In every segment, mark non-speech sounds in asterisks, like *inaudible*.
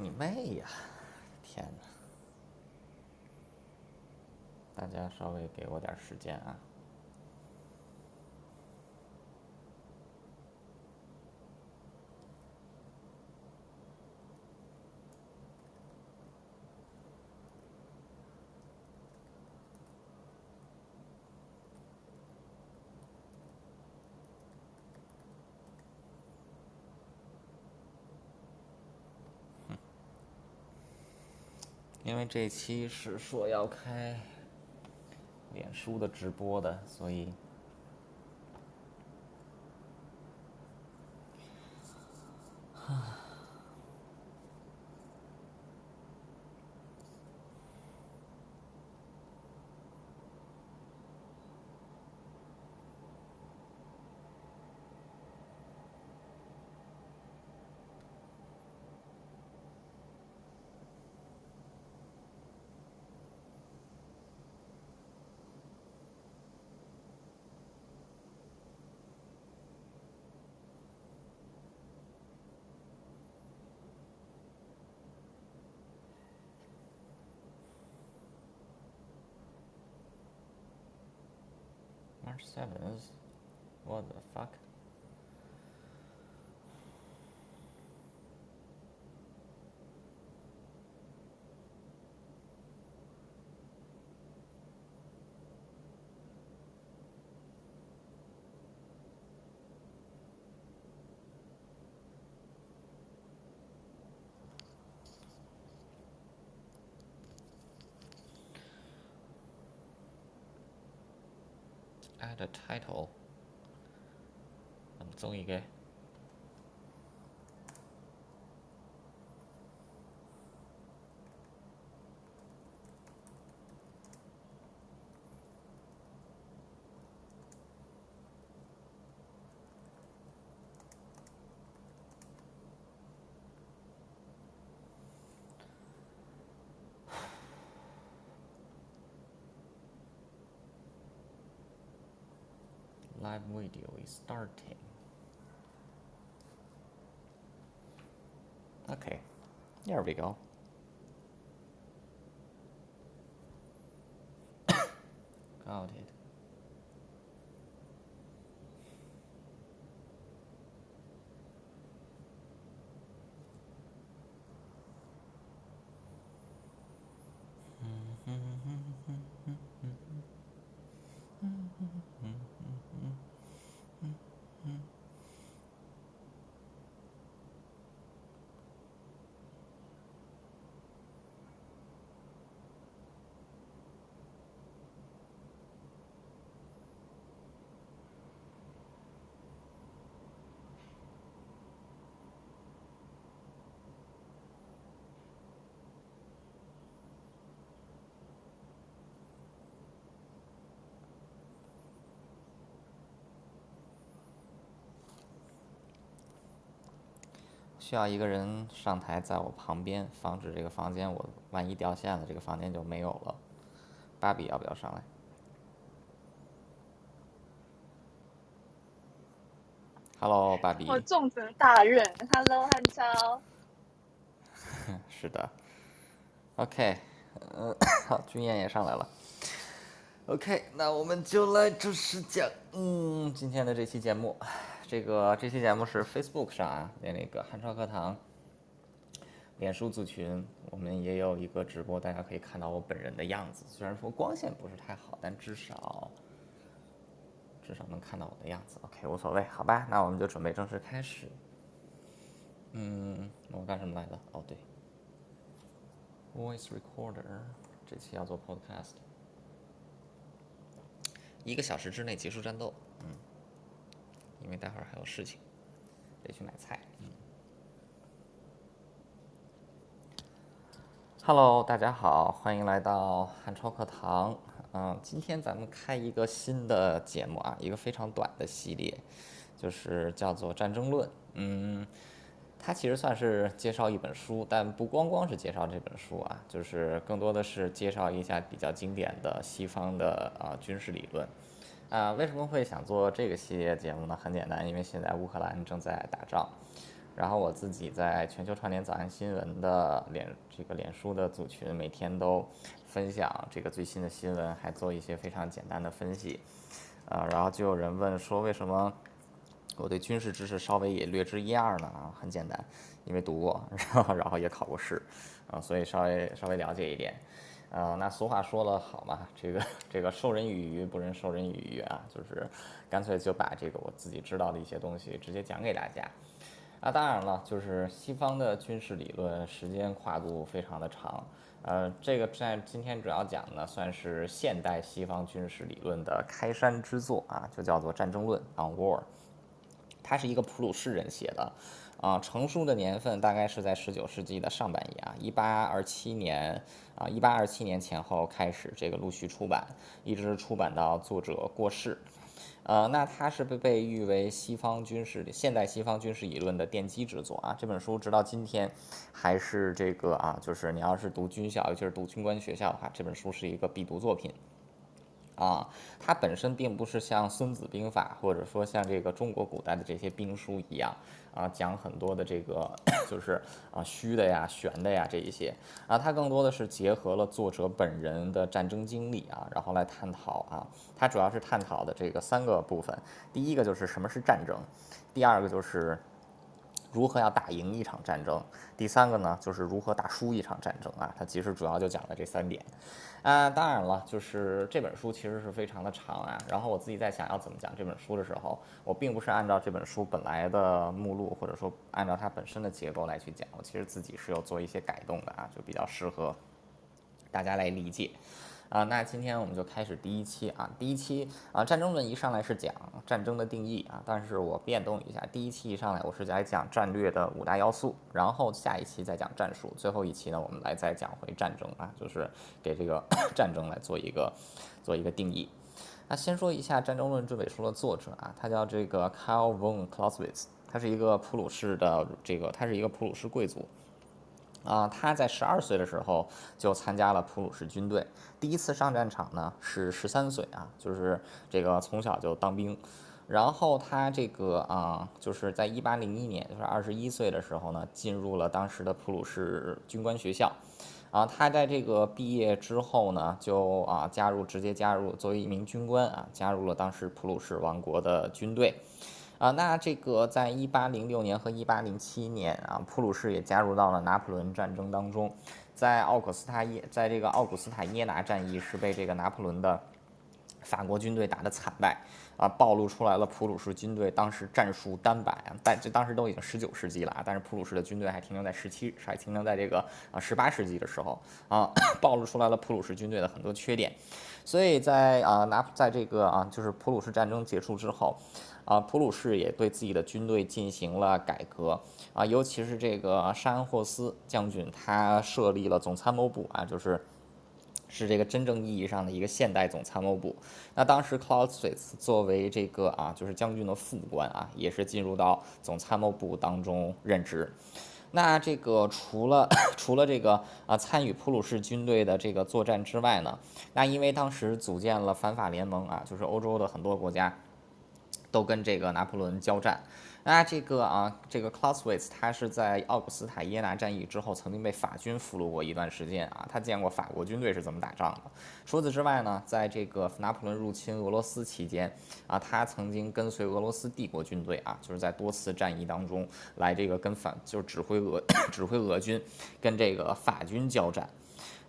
你妹呀！天哪！大家稍微给我点时间啊。因为这期是说要开脸书的直播的，所以。7th? What the fuck? Add a title 咁中意嘅。Live video is starting. Okay, there we go. 需要一个人上台，在我旁边，防止这个房间我万一掉线了，这个房间就没有了。”芭比要不要上来？Hello，芭比。我重责大任。Hello，汉超。*laughs* 是的。OK，呃，*coughs* 好，君燕也上来了。OK，那我们就来正式讲，嗯，今天的这期节目。这个这期节目是 Facebook 上啊，在那个汉超课堂，脸书组群，我们也有一个直播，大家可以看到我本人的样子。虽然说光线不是太好，但至少至少能看到我的样子。OK，无所谓，好吧，那我们就准备正式开始。嗯，我干什么来着？哦，对，Voice Recorder，这期要做 Podcast，一个小时之内结束战斗。嗯。因为待会儿还有事情，得去买菜。嗯。Hello，大家好，欢迎来到汉超课堂。嗯，今天咱们开一个新的节目啊，一个非常短的系列，就是叫做《战争论》。嗯，它其实算是介绍一本书，但不光光是介绍这本书啊，就是更多的是介绍一下比较经典的西方的啊军事理论。啊，为什么会想做这个系列节目呢？很简单，因为现在乌克兰正在打仗，然后我自己在全球串联早安新闻的脸这个脸书的组群，每天都分享这个最新的新闻，还做一些非常简单的分析。啊，然后就有人问说，为什么我对军事知识稍微也略知一二呢？啊，很简单，因为读过，*laughs* 然后然后也考过试，啊，所以稍微稍微了解一点。啊，那俗话说了好嘛，这个这个授人以鱼，不能授人以渔啊，就是干脆就把这个我自己知道的一些东西直接讲给大家。啊，当然了，就是西方的军事理论时间跨度非常的长，呃，这个在今天主要讲呢，算是现代西方军事理论的开山之作啊，就叫做《战争论》（On War），它是一个普鲁士人写的，啊，成书的年份大概是在十九世纪的上半叶啊，一八二七年啊，一八二七年前后开始这个陆续出版，一直出版到作者过世。呃，那它是被被誉为西方军事现代西方军事理论的奠基之作啊。这本书直到今天还是这个啊，就是你要是读军校，尤其是读军官学校的话，这本书是一个必读作品。啊，它本身并不是像《孙子兵法》或者说像这个中国古代的这些兵书一样啊，讲很多的这个就是啊虚的呀、玄的呀这一些啊，它更多的是结合了作者本人的战争经历啊，然后来探讨啊，它主要是探讨的这个三个部分，第一个就是什么是战争，第二个就是如何要打赢一场战争，第三个呢就是如何打输一场战争啊，它其实主要就讲了这三点。啊，当然了，就是这本书其实是非常的长啊。然后我自己在想要怎么讲这本书的时候，我并不是按照这本书本来的目录，或者说按照它本身的结构来去讲。我其实自己是有做一些改动的啊，就比较适合大家来理解。啊，那今天我们就开始第一期啊，第一期啊，战争论一上来是讲战争的定义啊，但是我变动一下，第一期一上来我是在讲战略的五大要素，然后下一期再讲战术，最后一期呢，我们来再讲回战争啊，就是给这个 *coughs* 战争来做一个做一个定义。那先说一下《战争论》这本书的作者啊，他叫这个 Karl von Clausewitz，他是一个普鲁士的这个，他是一个普鲁士贵族。啊，他在十二岁的时候就参加了普鲁士军队，第一次上战场呢是十三岁啊，就是这个从小就当兵，然后他这个啊，就是在一八零一年，就是二十一岁的时候呢，进入了当时的普鲁士军官学校，啊，他在这个毕业之后呢，就啊加入直接加入作为一名军官啊，加入了当时普鲁士王国的军队。啊，那这个在一八零六年和一八零七年啊，普鲁士也加入到了拿破仑战争当中，在奥古斯塔耶，在这个奥古斯塔耶拿战役是被这个拿破仑的法国军队打得惨败啊，暴露出来了普鲁士军队当时战术单摆啊，但这当时都已经十九世纪了啊，但是普鲁士的军队还停留在十七，还停留在这个啊十八世纪的时候啊，*coughs* 暴露出来了普鲁士军队的很多缺点，所以在啊拿在这个啊就是普鲁士战争结束之后。啊，普鲁士也对自己的军队进行了改革啊，尤其是这个沙恩霍斯将军，他设立了总参谋部啊，就是是这个真正意义上的一个现代总参谋部。那当时 c l a u s w i t z 作为这个啊，就是将军的副官啊，也是进入到总参谋部当中任职。那这个除了 *coughs* 除了这个啊，参与普鲁士军队的这个作战之外呢，那因为当时组建了反法联盟啊，就是欧洲的很多国家。都跟这个拿破仑交战，那这个啊，这个 c l a u s w i t z 他是在奥古斯塔耶拿战役之后曾经被法军俘虏过一段时间啊，他见过法国军队是怎么打仗的。除此之外呢，在这个拿破仑入侵俄罗斯期间啊，他曾经跟随俄罗斯帝国军队啊，就是在多次战役当中来这个跟反就是指挥俄 *coughs* 指挥俄军跟这个法军交战。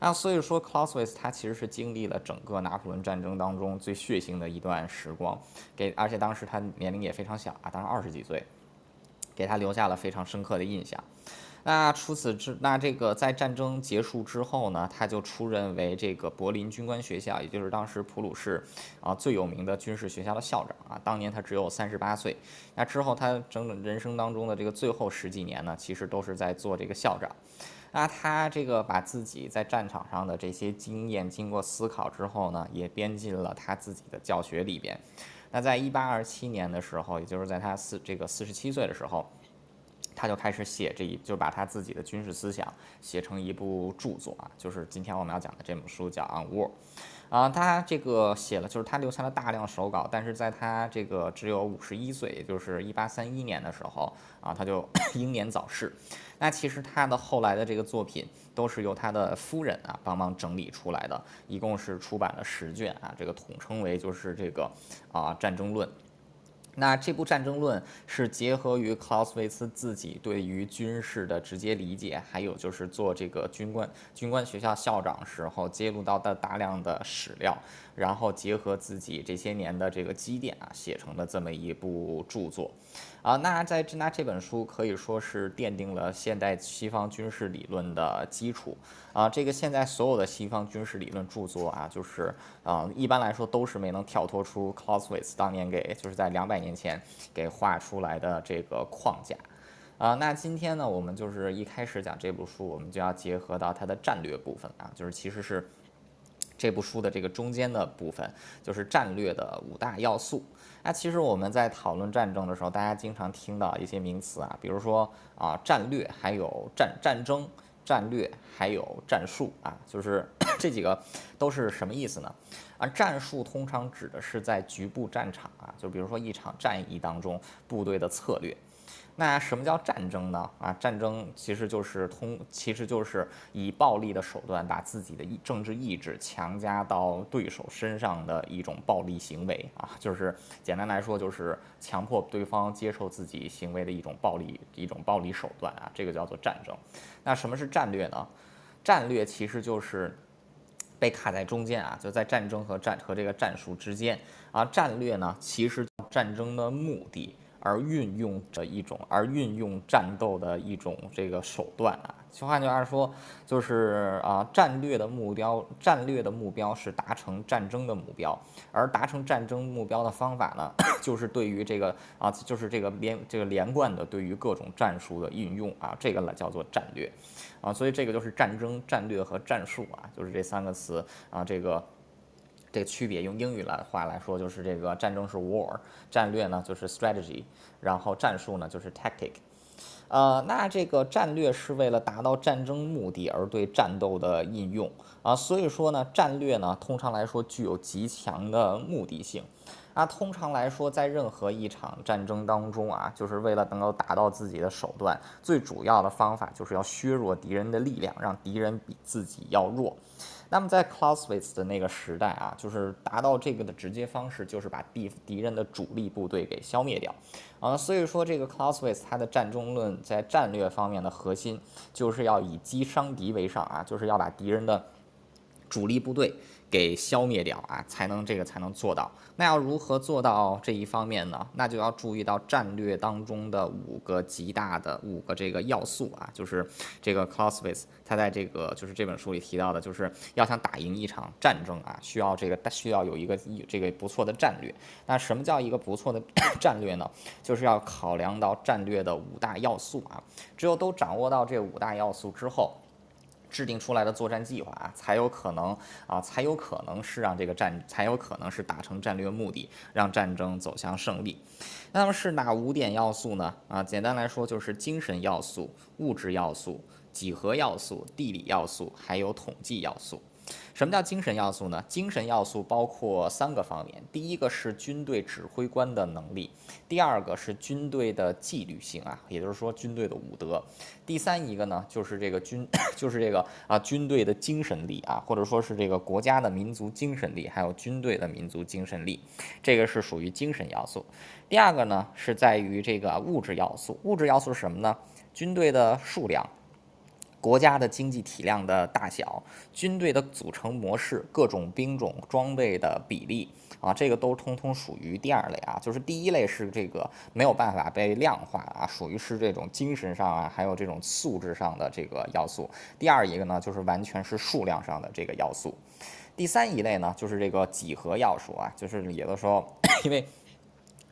那所以说，Clausewitz 他其实是经历了整个拿破仑战争当中最血腥的一段时光，给而且当时他年龄也非常小啊，当时二十几岁，给他留下了非常深刻的印象。那除此之那这个在战争结束之后呢，他就出任为这个柏林军官学校，也就是当时普鲁士啊最有名的军事学校的校长啊。当年他只有三十八岁。那之后他整整人生当中的这个最后十几年呢，其实都是在做这个校长。那他这个把自己在战场上的这些经验经过思考之后呢，也编进了他自己的教学里边。那在一八二七年的时候，也就是在他四这个四十七岁的时候。他就开始写这一，就把他自己的军事思想写成一部著作啊，就是今天我们要讲的这本书叫《On War》。啊，他这个写了，就是他留下了大量手稿，但是在他这个只有五十一岁，也就是一八三一年的时候啊，他就 *coughs* 英年早逝。那其实他的后来的这个作品都是由他的夫人啊帮忙整理出来的，一共是出版了十卷啊，这个统称为就是这个啊《战争论》。那这部《战争论》是结合于克劳斯维茨自己对于军事的直接理解，还有就是做这个军官军官学校校长时候揭露到的大量的史料，然后结合自己这些年的这个积淀啊，写成的这么一部著作。啊，那在那这本书可以说是奠定了现代西方军事理论的基础。啊，这个现在所有的西方军事理论著作啊，就是啊，一般来说都是没能跳脱出 Clausewitz 当年给就是在两百年前给画出来的这个框架。啊，那今天呢，我们就是一开始讲这部书，我们就要结合到它的战略部分啊，就是其实是这部书的这个中间的部分，就是战略的五大要素。那其实我们在讨论战争的时候，大家经常听到一些名词啊，比如说啊战略，还有战战争战略，还有战术啊，就是 *coughs* 这几个都是什么意思呢？啊，战术通常指的是在局部战场啊，就比如说一场战役当中部队的策略。那什么叫战争呢？啊，战争其实就是通，其实就是以暴力的手段把自己的意政治意志强加到对手身上的一种暴力行为啊，就是简单来说就是强迫对方接受自己行为的一种暴力一种暴力手段啊，这个叫做战争。那什么是战略呢？战略其实就是被卡在中间啊，就在战争和战和这个战术之间啊。战略呢，其实战争的目的。而运用着一种，而运用战斗的一种这个手段啊，换句话说，就是啊，战略的目标，战略的目标是达成战争的目标，而达成战争目标的方法呢，就是对于这个啊，就是这个连这个连贯的对于各种战术的运用啊，这个呢叫做战略，啊，所以这个就是战争战略和战术啊，就是这三个词啊，这个。这个区别用英语来话来说，就是这个战争是 war，战略呢就是 strategy，然后战术呢就是 tactic。呃，那这个战略是为了达到战争目的而对战斗的应用啊，所以说呢，战略呢通常来说具有极强的目的性。那通常来说，在任何一场战争当中啊，就是为了能够达到自己的手段，最主要的方法就是要削弱敌人的力量，让敌人比自己要弱。那么在 Clausewitz 的那个时代啊，就是达到这个的直接方式，就是把敌敌人的主力部队给消灭掉，啊，所以说这个 Clausewitz 他的战争论在战略方面的核心，就是要以击伤敌为上啊，就是要把敌人的主力部队。给消灭掉啊，才能这个才能做到。那要如何做到这一方面呢？那就要注意到战略当中的五个极大的五个这个要素啊，就是这个 Clausewitz 他在这个就是这本书里提到的，就是要想打赢一场战争啊，需要这个需要有一个这个不错的战略。那什么叫一个不错的 *coughs* 战略呢？就是要考量到战略的五大要素啊，只有都掌握到这五大要素之后。制定出来的作战计划啊，才有可能啊，才有可能是让这个战，才有可能是达成战略目的，让战争走向胜利。那么是哪五点要素呢？啊，简单来说就是精神要素、物质要素、几何要素、地理要素，还有统计要素。什么叫精神要素呢？精神要素包括三个方面，第一个是军队指挥官的能力，第二个是军队的纪律性啊，也就是说军队的武德，第三一个呢就是这个军，*coughs* 就是这个啊军队的精神力啊，或者说是这个国家的民族精神力，还有军队的民族精神力，这个是属于精神要素。第二个呢是在于这个物质要素，物质要素是什么呢？军队的数量。国家的经济体量的大小，军队的组成模式，各种兵种装备的比例啊，这个都通通属于第二类啊。就是第一类是这个没有办法被量化啊，属于是这种精神上啊，还有这种素质上的这个要素。第二一个呢，就是完全是数量上的这个要素。第三一类呢，就是这个几何要素啊，就是有的时候 *coughs* 因为。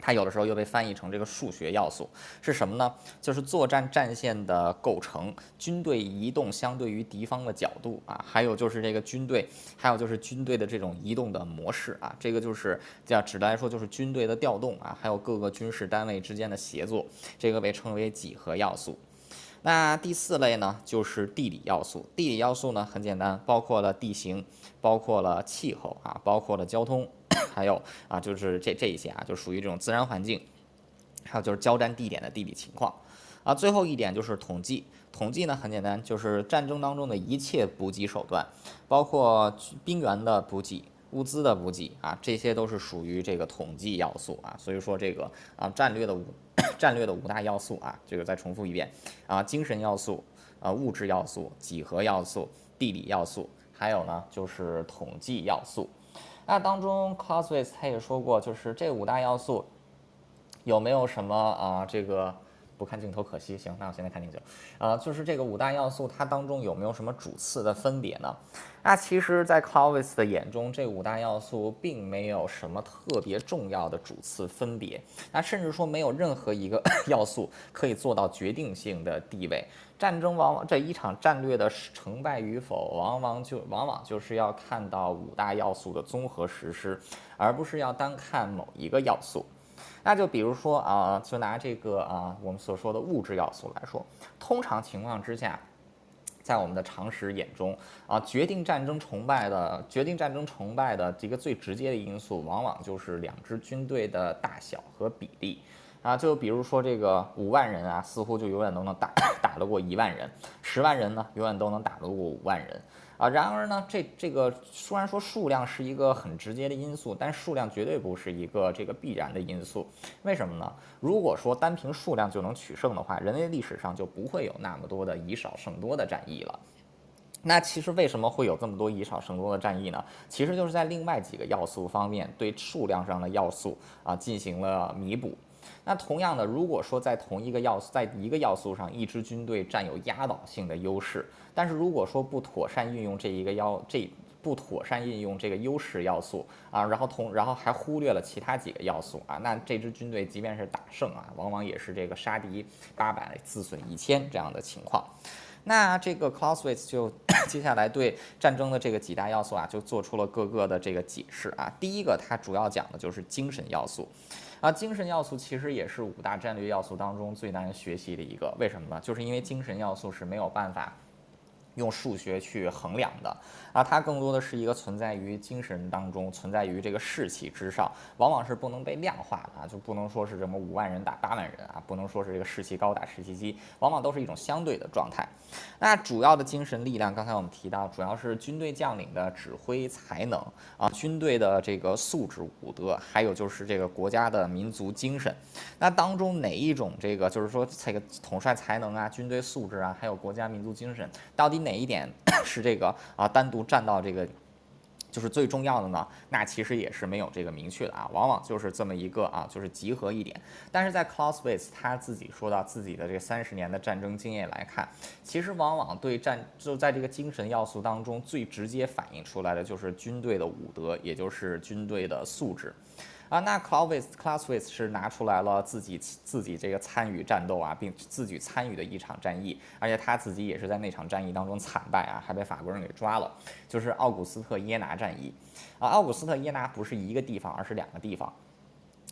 它有的时候又被翻译成这个数学要素是什么呢？就是作战战线的构成，军队移动相对于敌方的角度啊，还有就是这个军队，还有就是军队的这种移动的模式啊，这个就是叫指的来说就是军队的调动啊，还有各个军事单位之间的协作，这个被称为几何要素。那第四类呢，就是地理要素。地理要素呢很简单，包括了地形，包括了气候啊，包括了交通。*coughs* 还有啊，就是这这一些啊，就属于这种自然环境，还有就是交战地点的地理情况啊。最后一点就是统计，统计呢很简单，就是战争当中的一切补给手段，包括兵员的补给、物资的补给啊，这些都是属于这个统计要素啊。所以说这个啊，战略的五 *coughs* 战略的五大要素啊，这个再重复一遍啊，精神要素啊，物质要素、几何要素、地理要素，还有呢就是统计要素。那当中，Clausewitz 他也说过，就是这五大要素有没有什么啊？这个不看镜头可惜。行，那我现在看镜头。啊，就是这个五大要素，它当中有没有什么主次的分别呢？那其实，在 Clausewitz 的眼中，这五大要素并没有什么特别重要的主次分别。那甚至说，没有任何一个 *coughs* 要素可以做到决定性的地位。战争往往这一场战略的成败与否，往往就往往就是要看到五大要素的综合实施，而不是要单看某一个要素。那就比如说啊，就拿这个啊我们所说的物质要素来说，通常情况之下，在我们的常识眼中啊，决定战争成败的决定战争成败的这个最直接的因素，往往就是两支军队的大小和比例。啊，就比如说这个五万人啊，似乎就永远都能打 *coughs* 打得过一万人；十万人呢，永远都能打得过五万人。啊，然而呢，这这个虽然说数量是一个很直接的因素，但数量绝对不是一个这个必然的因素。为什么呢？如果说单凭数量就能取胜的话，人类历史上就不会有那么多的以少胜多的战役了。那其实为什么会有这么多以少胜多的战役呢？其实就是在另外几个要素方面对数量上的要素啊进行了弥补。那同样的，如果说在同一个要素，在一个要素上，一支军队占有压倒性的优势，但是如果说不妥善运用这一个要这不妥善运用这个优势要素啊，然后同然后还忽略了其他几个要素啊，那这支军队即便是打胜啊，往往也是这个杀敌八百自损一千这样的情况。那这个 Clausewitz 就 *coughs* 接下来对战争的这个几大要素啊，就做出了各个的这个解释啊。第一个，他主要讲的就是精神要素。啊，精神要素其实也是五大战略要素当中最难学习的一个，为什么呢？就是因为精神要素是没有办法用数学去衡量的。啊，它更多的是一个存在于精神当中，存在于这个士气之上，往往是不能被量化的啊，就不能说是什么五万人打八万人啊，不能说是这个士气高打士气低，往往都是一种相对的状态。那主要的精神力量，刚才我们提到，主要是军队将领的指挥才能啊，军队的这个素质武德，还有就是这个国家的民族精神。那当中哪一种这个就是说这个统帅才能啊，军队素质啊，还有国家民族精神，到底哪哪一点 *clears throat* 是这个啊单独？占到这个就是最重要的呢，那其实也是没有这个明确的啊，往往就是这么一个啊，就是集合一点。但是在 Clausewitz 他自己说到自己的这三十年的战争经验来看，其实往往对战就在这个精神要素当中最直接反映出来的就是军队的武德，也就是军队的素质。啊，那 c l a u d w i t h c l a s w i t h 是拿出来了自己自己这个参与战斗啊，并自己参与的一场战役，而且他自己也是在那场战役当中惨败啊，还被法国人给抓了，就是奥古斯特耶拿战役。啊，奥古斯特耶拿不是一个地方，而是两个地方。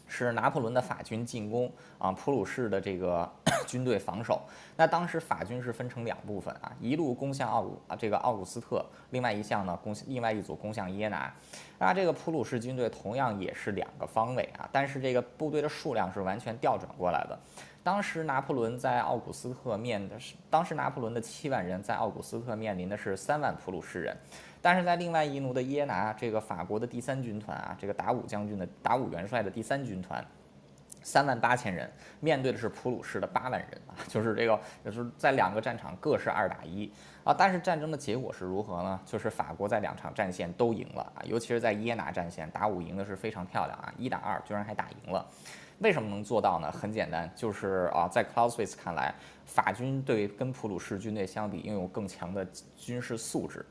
是拿破仑的法军进攻啊，普鲁士的这个 *coughs* 军队防守。那当时法军是分成两部分啊，一路攻向奥古啊这个奥古斯特，另外一项呢攻另外一组攻向耶拿。那这个普鲁士军队同样也是两个方位啊，但是这个部队的数量是完全调转过来的。当时拿破仑在奥古斯特面的是，当时拿破仑的七万人在奥古斯特面临的是三万普鲁士人。但是在另外一路的耶拿，这个法国的第三军团啊，这个达武将军的达武元帅的第三军团，三万八千人，面对的是普鲁士的八万人啊，就是这个，就是在两个战场各是二打一啊。但是战争的结果是如何呢？就是法国在两场战线都赢了啊，尤其是在耶拿战线，达武赢的是非常漂亮啊，一打二居然还打赢了。为什么能做到呢？很简单，就是啊，在 Clausewitz 看来，法军队跟普鲁士军队相比，拥有更强的军事素质。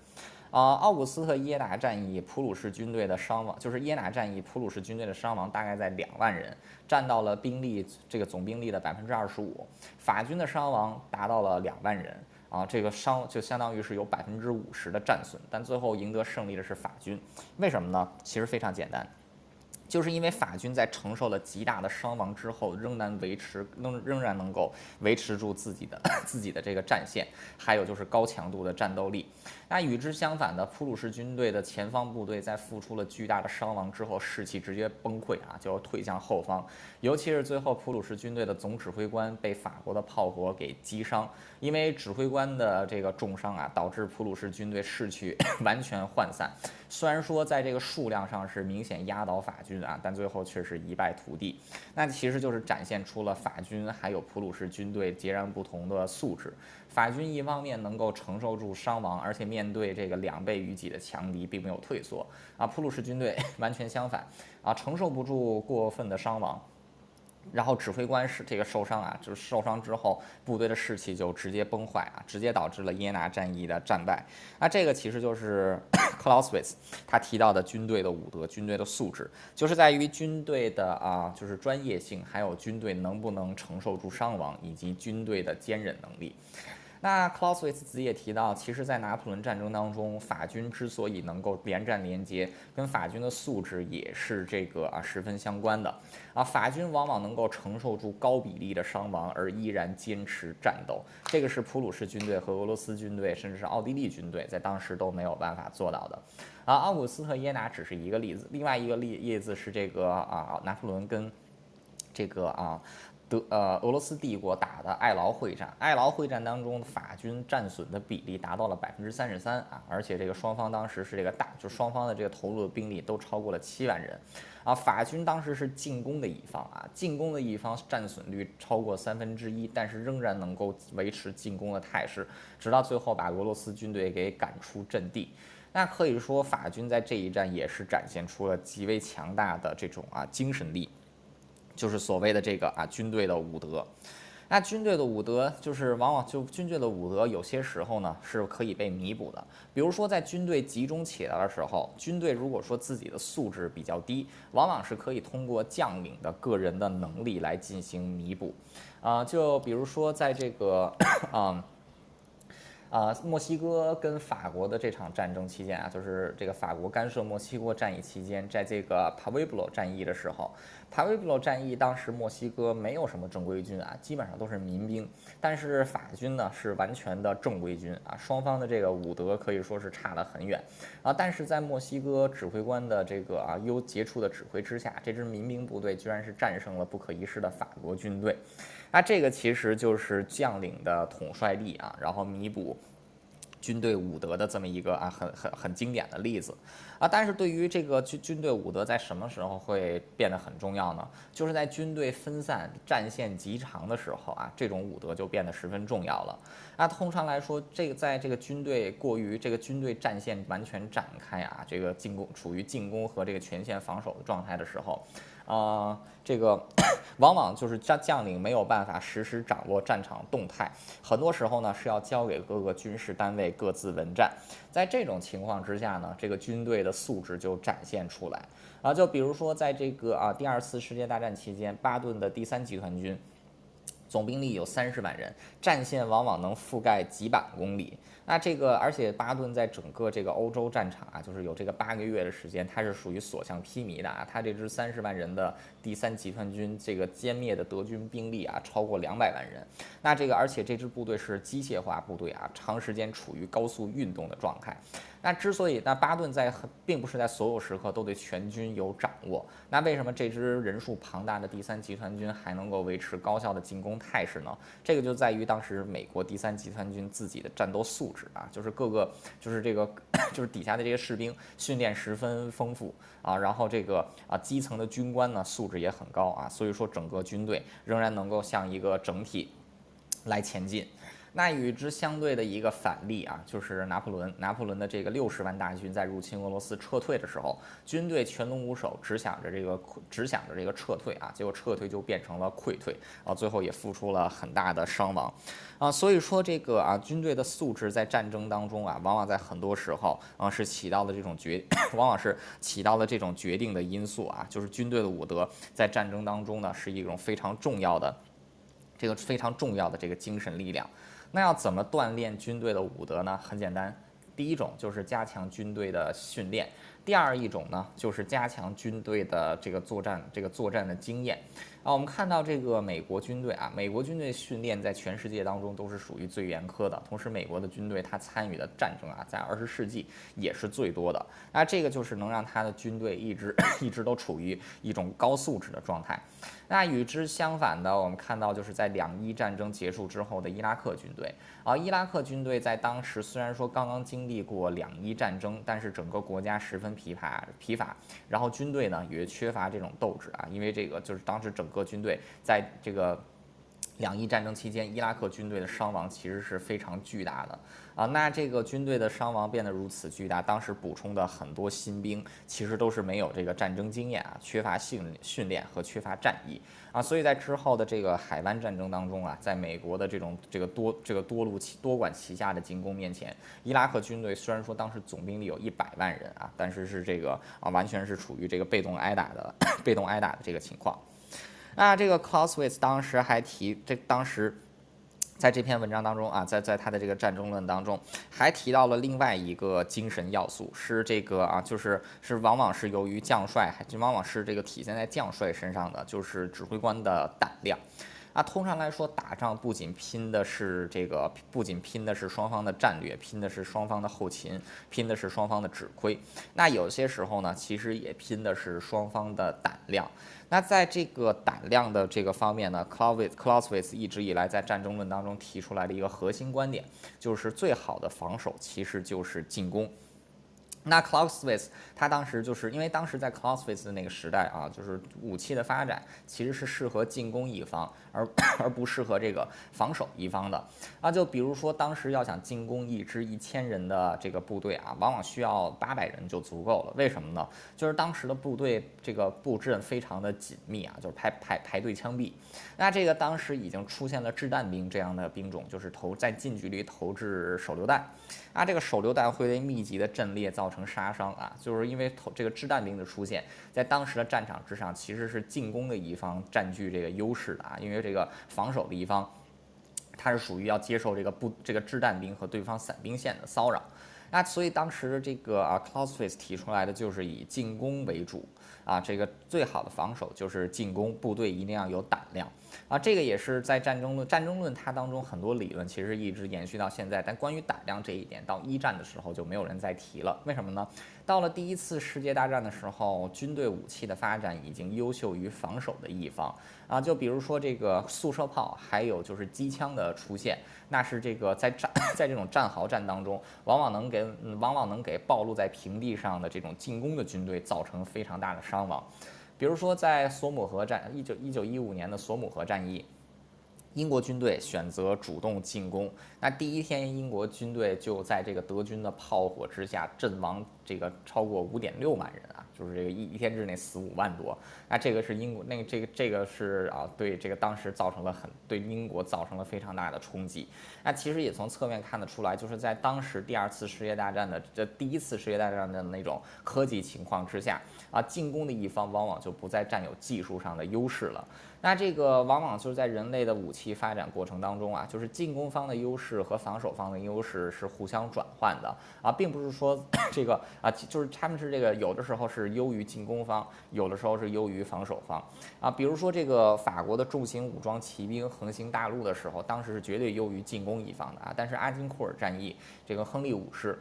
啊，奥古斯特耶拿战役，普鲁士军队的伤亡就是耶拿战役，普鲁士军队的伤亡大概在两万人，占到了兵力这个总兵力的百分之二十五。法军的伤亡达到了两万人。啊，这个伤就相当于是有百分之五十的战损，但最后赢得胜利的是法军，为什么呢？其实非常简单。就是因为法军在承受了极大的伤亡之后，仍然维持能仍然能够维持住自己的 *laughs* 自己的这个战线，还有就是高强度的战斗力。那与之相反的，普鲁士军队的前方部队在付出了巨大的伤亡之后，士气直接崩溃啊，就要退向后方。尤其是最后，普鲁士军队的总指挥官被法国的炮火给击伤，因为指挥官的这个重伤啊，导致普鲁士军队士气 *coughs* 完全涣散。虽然说在这个数量上是明显压倒法军啊，但最后却是一败涂地。那其实就是展现出了法军还有普鲁士军队截然不同的素质。法军一方面能够承受住伤亡，而且面对这个两倍于己的强敌并没有退缩啊。普鲁士军队 *laughs* 完全相反啊，承受不住过分的伤亡。然后指挥官是这个受伤啊，就是受伤之后，部队的士气就直接崩坏啊，直接导致了耶拿战役的战败。那这个其实就是克劳斯维茨他提到的军队的武德、军队的素质，就是在于军队的啊，就是专业性，还有军队能不能承受住伤亡，以及军队的坚忍能力。那克劳斯维茨子也提到，其实，在拿破仑战争当中，法军之所以能够连战连捷，跟法军的素质也是这个啊十分相关的啊。法军往往能够承受住高比例的伤亡，而依然坚持战斗，这个是普鲁士军队和俄罗斯军队，甚至是奥地利军队在当时都没有办法做到的。啊，奥古斯特耶拿只是一个例子，另外一个例例子是这个啊，拿破仑跟这个啊。德呃，俄罗斯帝国打的爱劳会战，爱劳会战当中，法军战损的比例达到了百分之三十三啊，而且这个双方当时是这个大，就双方的这个投入的兵力都超过了七万人，啊，法军当时是进攻的一方啊，进攻的一方战损率超过三分之一，但是仍然能够维持进攻的态势，直到最后把俄罗斯军队给赶出阵地，那可以说法军在这一战也是展现出了极为强大的这种啊精神力。就是所谓的这个啊，军队的武德。那军队的武德，就是往往就军队的武德，有些时候呢是可以被弥补的。比如说，在军队集中起来的时候，军队如果说自己的素质比较低，往往是可以通过将领的个人的能力来进行弥补。啊，就比如说在这个啊。啊，墨西哥跟法国的这场战争期间啊，就是这个法国干涉墨西哥战役期间，在这个帕维布罗战役的时候，塔维布罗战役当时墨西哥没有什么正规军啊，基本上都是民兵，但是法军呢是完全的正规军啊，双方的这个武德可以说是差得很远啊，但是在墨西哥指挥官的这个啊优杰出的指挥之下，这支民兵部队居然是战胜了不可一世的法国军队。那这个其实就是将领的统帅力啊，然后弥补军队武德的这么一个啊很很很经典的例子啊。但是对于这个军军队武德在什么时候会变得很重要呢？就是在军队分散、战线极长的时候啊，这种武德就变得十分重要了。那通常来说，这个在这个军队过于这个军队战线完全展开啊，这个进攻处于进攻和这个全线防守的状态的时候。啊，这个 *coughs* 往往就是将将领没有办法实时掌握战场动态，很多时候呢是要交给各个军事单位各自闻战。在这种情况之下呢，这个军队的素质就展现出来啊。就比如说在这个啊第二次世界大战期间，巴顿的第三集团军总兵力有三十万人，战线往往能覆盖几百公里。那这个，而且巴顿在整个这个欧洲战场啊，就是有这个八个月的时间，它是属于所向披靡的啊。他这支三十万人的第三集团军，这个歼灭的德军兵力啊，超过两百万人。那这个，而且这支部队是机械化部队啊，长时间处于高速运动的状态。那之所以，那巴顿在并不是在所有时刻都对全军有掌握。那为什么这支人数庞大的第三集团军还能够维持高效的进攻态势呢？这个就在于当时美国第三集团军自己的战斗素质啊，就是各个就是这个就是底下的这些士兵训练十分丰富啊，然后这个啊基层的军官呢素质也很高啊，所以说整个军队仍然能够像一个整体来前进。那与之相对的一个反例啊，就是拿破仑。拿破仑的这个六十万大军在入侵俄罗斯撤退的时候，军队全龙无首，只想着这个只想着这个撤退啊，结果撤退就变成了溃退啊，最后也付出了很大的伤亡啊。所以说这个啊，军队的素质在战争当中啊，往往在很多时候啊是起到了这种决，*coughs* 往往是起到了这种决定的因素啊，就是军队的武德在战争当中呢是一种非常重要的这个非常重要的这个精神力量。那要怎么锻炼军队的武德呢？很简单，第一种就是加强军队的训练，第二一种呢就是加强军队的这个作战这个作战的经验。啊，我们看到这个美国军队啊，美国军队训练在全世界当中都是属于最严苛的。同时，美国的军队它参与的战争啊，在二十世纪也是最多的。那这个就是能让他的军队一直 *coughs* 一直都处于一种高素质的状态。那与之相反的，我们看到就是在两伊战争结束之后的伊拉克军队。啊，伊拉克军队在当时虽然说刚刚经历过两伊战争，但是整个国家十分疲乏疲乏，然后军队呢也缺乏这种斗志啊，因为这个就是当时整个军队在这个两伊战争期间，伊拉克军队的伤亡其实是非常巨大的。啊，那这个军队的伤亡变得如此巨大，当时补充的很多新兵其实都是没有这个战争经验啊，缺乏训训练和缺乏战役啊，所以在之后的这个海湾战争当中啊，在美国的这种这个多这个多路旗多管齐下的进攻面前，伊拉克军队虽然说当时总兵力有一百万人啊，但是是这个啊完全是处于这个被动挨打的 *coughs* 被动挨打的这个情况。那这个 Clausewitz 当时还提这当时。在这篇文章当中啊，在在他的这个战争论当中，还提到了另外一个精神要素，是这个啊，就是是往往是由于将帅，就往往是这个体现在将帅身上的，就是指挥官的胆量。那，通常来说，打仗不仅拼的是这个，不仅拼的是双方的战略，拼的是双方的后勤，拼的是双方的指挥。那有些时候呢，其实也拼的是双方的胆量。那在这个胆量的这个方面呢，Clausewitz Clausewitz 一直以来在战争论当中提出来的一个核心观点，就是最好的防守其实就是进攻。那 Clausewitz 他当时就是因为当时在 Clausewitz 的那个时代啊，就是武器的发展其实是适合进攻一方，而而不适合这个防守一方的啊。就比如说当时要想进攻一支一千人的这个部队啊，往往需要八百人就足够了。为什么呢？就是当时的部队这个布阵非常的紧密啊，就是排排排队枪毙。那这个当时已经出现了掷弹兵这样的兵种，就是投在近距离投掷手榴弹。啊，这个手榴弹会对密集的阵列造成杀伤啊，就是因为投这个掷弹兵的出现，在当时的战场之上，其实是进攻的一方占据这个优势的啊，因为这个防守的一方，他是属于要接受这个不这个掷弹兵和对方散兵线的骚扰，那所以当时这个啊 Clausewitz 提出来的就是以进攻为主啊，这个最好的防守就是进攻，部队一定要有胆量。啊，这个也是在战争论战争论它当中很多理论其实一直延续到现在，但关于胆量这一点，到一战的时候就没有人再提了。为什么呢？到了第一次世界大战的时候，军队武器的发展已经优秀于防守的一方啊。就比如说这个速射炮，还有就是机枪的出现，那是这个在战 *laughs* 在这种战壕战当中，往往能给往往能给暴露在平地上的这种进攻的军队造成非常大的伤亡。比如说，在索姆河战一九一九一五年的索姆河战役，英国军队选择主动进攻。那第一天，英国军队就在这个德军的炮火之下阵亡，这个超过五点六万人啊，就是这个一一天之内死五万多。那这个是英国，那这个这个是啊，对这个当时造成了很对英国造成了非常大的冲击。那其实也从侧面看得出来，就是在当时第二次世界大战的这第一次世界大战的那种科技情况之下。啊，进攻的一方往往就不再占有技术上的优势了。那这个往往就是在人类的武器发展过程当中啊，就是进攻方的优势和防守方的优势是互相转换的啊，并不是说 *clears throat* 这个啊，就是他们是这个有的时候是优于进攻方，有的时候是优于防守方啊。比如说这个法国的重型武装骑兵横行大陆的时候，当时是绝对优于进攻一方的啊。但是阿金库尔战役，这个亨利五世。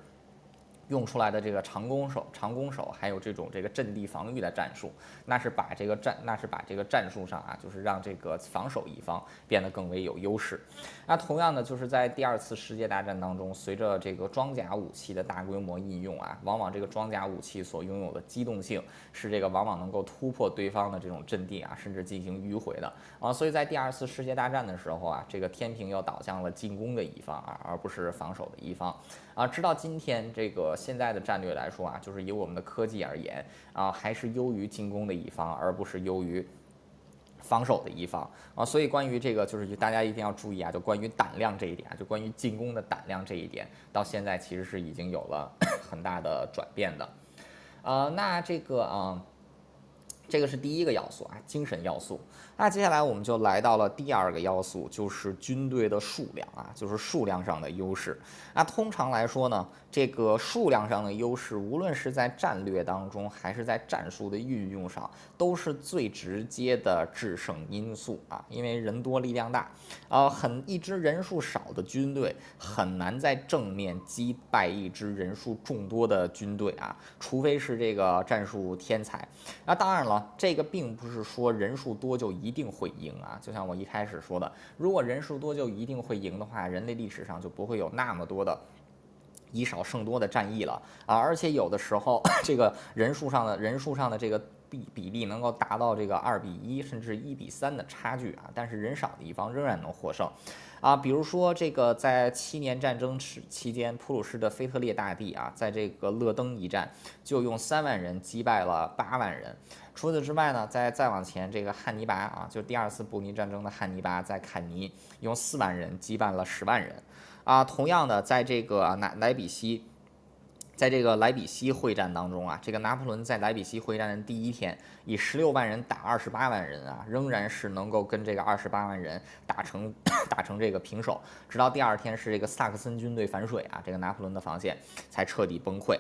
用出来的这个长弓手、长弓手，还有这种这个阵地防御的战术，那是把这个战，那是把这个战术上啊，就是让这个防守一方变得更为有优势。那同样的，就是在第二次世界大战当中，随着这个装甲武器的大规模应用啊，往往这个装甲武器所拥有的机动性是这个往往能够突破对方的这种阵地啊，甚至进行迂回的啊。所以在第二次世界大战的时候啊，这个天平又倒向了进攻的一方啊，而不是防守的一方。啊，直到今天这个现在的战略来说啊，就是以我们的科技而言啊，还是优于进攻的一方，而不是优于防守的一方啊。所以关于这个，就是大家一定要注意啊，就关于胆量这一点，就关于进攻的胆量这一点，到现在其实是已经有了 *coughs* 很大的转变的。呃，那这个啊，这个是第一个要素啊，精神要素。那接下来我们就来到了第二个要素，就是军队的数量啊，就是数量上的优势。那通常来说呢，这个数量上的优势，无论是在战略当中，还是在战术的运用上，都是最直接的制胜因素啊。因为人多力量大，呃，很一支人数少的军队很难在正面击败一支人数众多的军队啊，除非是这个战术天才。那当然了，这个并不是说人数多就一一定会赢啊。就像我一开始说的，如果人数多就一定会赢的话，人类历史上就不会有那么多。的以少胜多的战役了啊，而且有的时候 *coughs* 这个人数上的人数上的这个比比例能够达到这个二比一甚至一比三的差距啊，但是人少的一方仍然能获胜啊。比如说这个在七年战争时期间，普鲁士的腓特烈大帝啊，在这个勒登一战就用三万人击败了八万人。除此之外呢，在再往前，这个汉尼拔啊，就第二次布匿战争的汉尼拔在坎尼用四万人击败了十万人。啊，同样的，在这个莱莱比锡，在这个莱比锡会战当中啊，这个拿破仑在莱比锡会战的第一天，以十六万人打二十八万人啊，仍然是能够跟这个二十八万人打成 *coughs* 打成这个平手。直到第二天是这个萨克森军队反水啊，这个拿破仑的防线才彻底崩溃。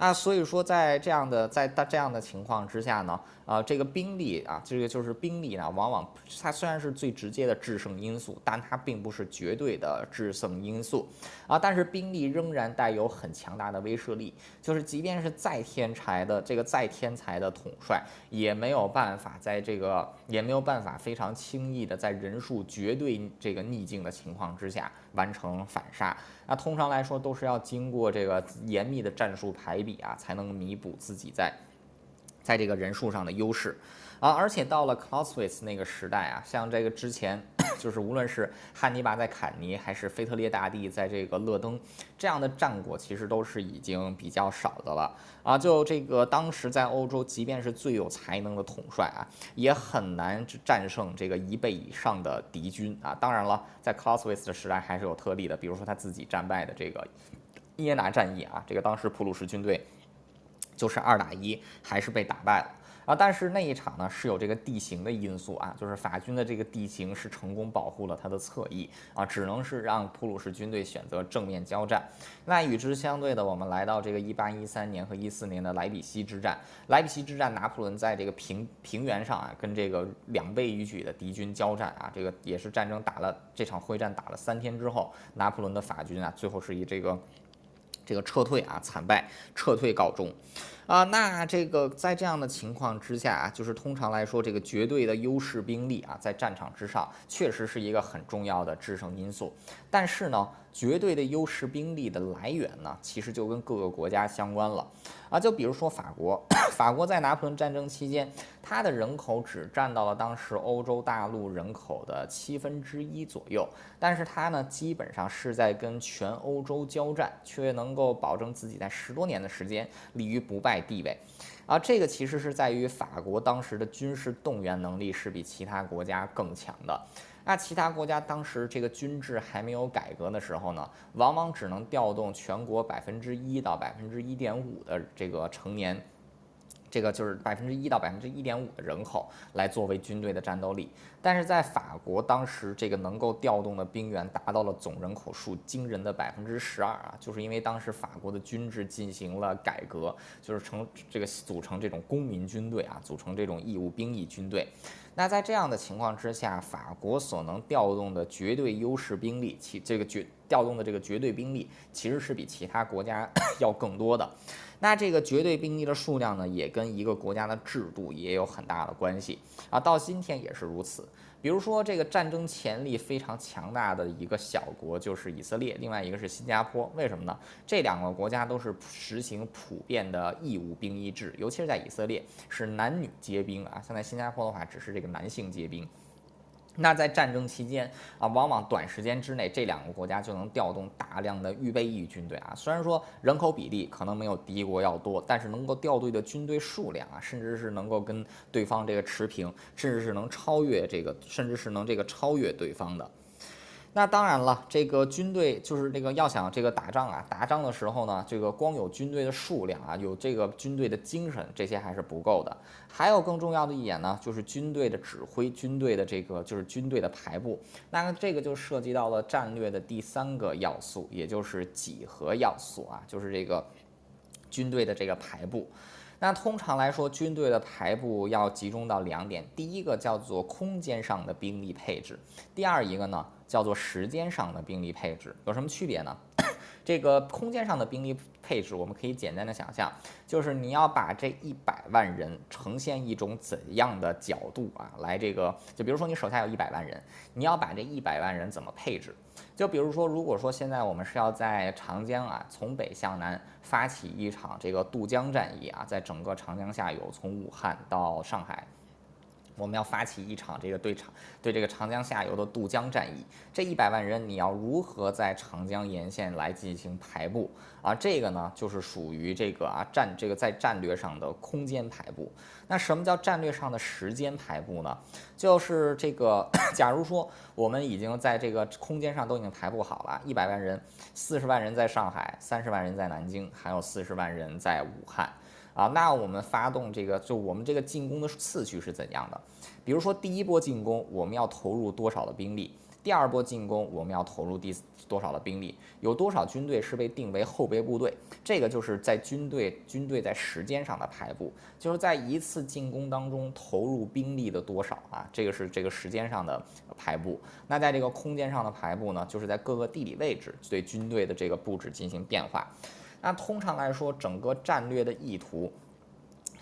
啊，所以说在这样的在大这样的情况之下呢，啊，这个兵力啊，这个就是兵力呢，往往它虽然是最直接的制胜因素，但它并不是绝对的制胜因素，啊，但是兵力仍然带有很强大的威慑力，就是即便是再天才的这个再天才的统帅，也没有办法在这个也没有办法非常轻易的在人数绝对这个逆境的情况之下完成反杀。那通常来说都是要经过这个严密的战术排比啊，才能弥补自己在在这个人数上的优势啊。而且到了 Clausewitz 那个时代啊，像这个之前。就是无论是汉尼拔在坎尼，还是腓特烈大帝在这个勒登，这样的战果其实都是已经比较少的了啊。就这个当时在欧洲，即便是最有才能的统帅啊，也很难战胜这个一倍以上的敌军啊。当然了，在 Clausewitz 的时代还是有特例的，比如说他自己战败的这个耶拿战役啊，这个当时普鲁士军队就是二打一，还是被打败了。啊，但是那一场呢是有这个地形的因素啊，就是法军的这个地形是成功保护了他的侧翼啊，只能是让普鲁士军队选择正面交战。那与之相对的，我们来到这个一八一三年和一四年的莱比锡之战。莱比锡之战，拿破仑在这个平平原上啊，跟这个两倍于举的敌军交战啊，这个也是战争打了这场会战打了三天之后，拿破仑的法军啊，最后是以这个这个撤退啊惨败撤退告终。啊，那这个在这样的情况之下啊，就是通常来说，这个绝对的优势兵力啊，在战场之上确实是一个很重要的制胜因素。但是呢，绝对的优势兵力的来源呢，其实就跟各个国家相关了。啊，就比如说法国，*coughs* 法国在拿破仑战争期间，它的人口只占到了当时欧洲大陆人口的七分之一左右，但是它呢，基本上是在跟全欧洲交战，却能够保证自己在十多年的时间立于不败。地位，啊，这个其实是在于法国当时的军事动员能力是比其他国家更强的。那其他国家当时这个军制还没有改革的时候呢，往往只能调动全国百分之一到百分之一点五的这个成年这个就是百分之一到百分之一点五的人口来作为军队的战斗力，但是在法国当时这个能够调动的兵员达到了总人口数惊人的百分之十二啊，就是因为当时法国的军制进行了改革，就是成这个组成这种公民军队啊，组成这种义务兵役军队。那在这样的情况之下，法国所能调动的绝对优势兵力，其这个绝调动的这个绝对兵力，其实是比其他国家 *coughs* 要更多的。那这个绝对兵力的数量呢，也跟一个国家的制度也有很大的关系啊，到今天也是如此。比如说，这个战争潜力非常强大的一个小国就是以色列，另外一个是新加坡。为什么呢？这两个国家都是实行普遍的义务兵役制，尤其是在以色列是男女皆兵啊，像在新加坡的话，只是这个男性皆兵。那在战争期间啊，往往短时间之内，这两个国家就能调动大量的预备役军队啊。虽然说人口比例可能没有敌国要多，但是能够调队的军队数量啊，甚至是能够跟对方这个持平，甚至是能超越这个，甚至是能这个超越对方的。那当然了，这个军队就是这个要想这个打仗啊，打仗的时候呢，这个光有军队的数量啊，有这个军队的精神，这些还是不够的。还有更重要的一点呢，就是军队的指挥，军队的这个就是军队的排布。那这个就涉及到了战略的第三个要素，也就是几何要素啊，就是这个军队的这个排布。那通常来说，军队的排布要集中到两点，第一个叫做空间上的兵力配置，第二一个呢。叫做时间上的兵力配置有什么区别呢？*coughs* 这个空间上的兵力配置，我们可以简单的想象，就是你要把这一百万人呈现一种怎样的角度啊，来这个，就比如说你手下有一百万人，你要把这一百万人怎么配置？就比如说，如果说现在我们是要在长江啊，从北向南发起一场这个渡江战役啊，在整个长江下游，从武汉到上海。我们要发起一场这个对长对这个长江下游的渡江战役，这一百万人你要如何在长江沿线来进行排布啊？这个呢就是属于这个啊战这个在战略上的空间排布。那什么叫战略上的时间排布呢？就是这个，*coughs* 假如说我们已经在这个空间上都已经排布好了，一百万人，四十万人在上海，三十万人在南京，还有四十万人在武汉。啊，那我们发动这个，就我们这个进攻的次序是怎样的？比如说，第一波进攻我们要投入多少的兵力？第二波进攻我们要投入第多少的兵力？有多少军队是被定为后备部队？这个就是在军队军队在时间上的排布，就是在一次进攻当中投入兵力的多少啊？这个是这个时间上的排布。那在这个空间上的排布呢？就是在各个地理位置对军队的这个布置进行变化。那通常来说，整个战略的意图，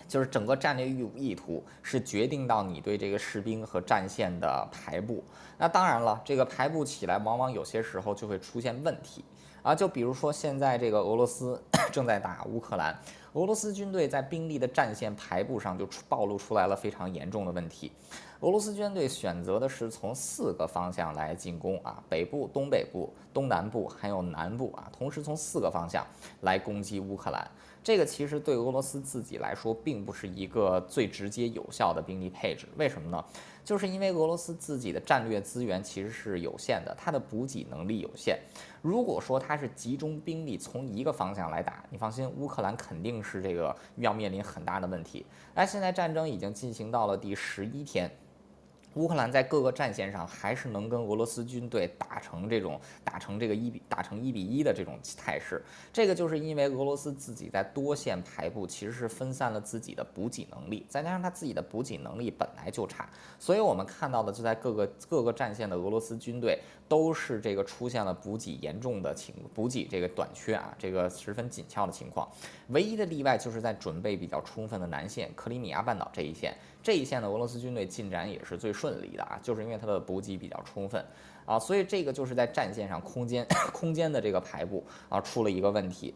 就是整个战略意意图是决定到你对这个士兵和战线的排布。那当然了，这个排布起来，往往有些时候就会出现问题啊。就比如说现在这个俄罗斯 *coughs* 正在打乌克兰，俄罗斯军队在兵力的战线排布上就暴露出来了非常严重的问题。俄罗斯军队选择的是从四个方向来进攻啊，北部、东北部、东南部还有南部啊，同时从四个方向来攻击乌克兰。这个其实对俄罗斯自己来说，并不是一个最直接有效的兵力配置。为什么呢？就是因为俄罗斯自己的战略资源其实是有限的，它的补给能力有限。如果说它是集中兵力从一个方向来打，你放心，乌克兰肯定是这个要面临很大的问题。那现在战争已经进行到了第十一天。乌克兰在各个战线上还是能跟俄罗斯军队打成这种打成这个一比打成一比一的这种态势，这个就是因为俄罗斯自己在多线排布，其实是分散了自己的补给能力，再加上他自己的补给能力本来就差，所以我们看到的就在各个各个战线的俄罗斯军队都是这个出现了补给严重的情补给这个短缺啊，这个十分紧俏的情况。唯一的例外就是在准备比较充分的南线克里米亚半岛这一线。这一线的俄罗斯军队进展也是最顺利的啊，就是因为它的补给比较充分啊，所以这个就是在战线上空间 *coughs* 空间的这个排布啊出了一个问题。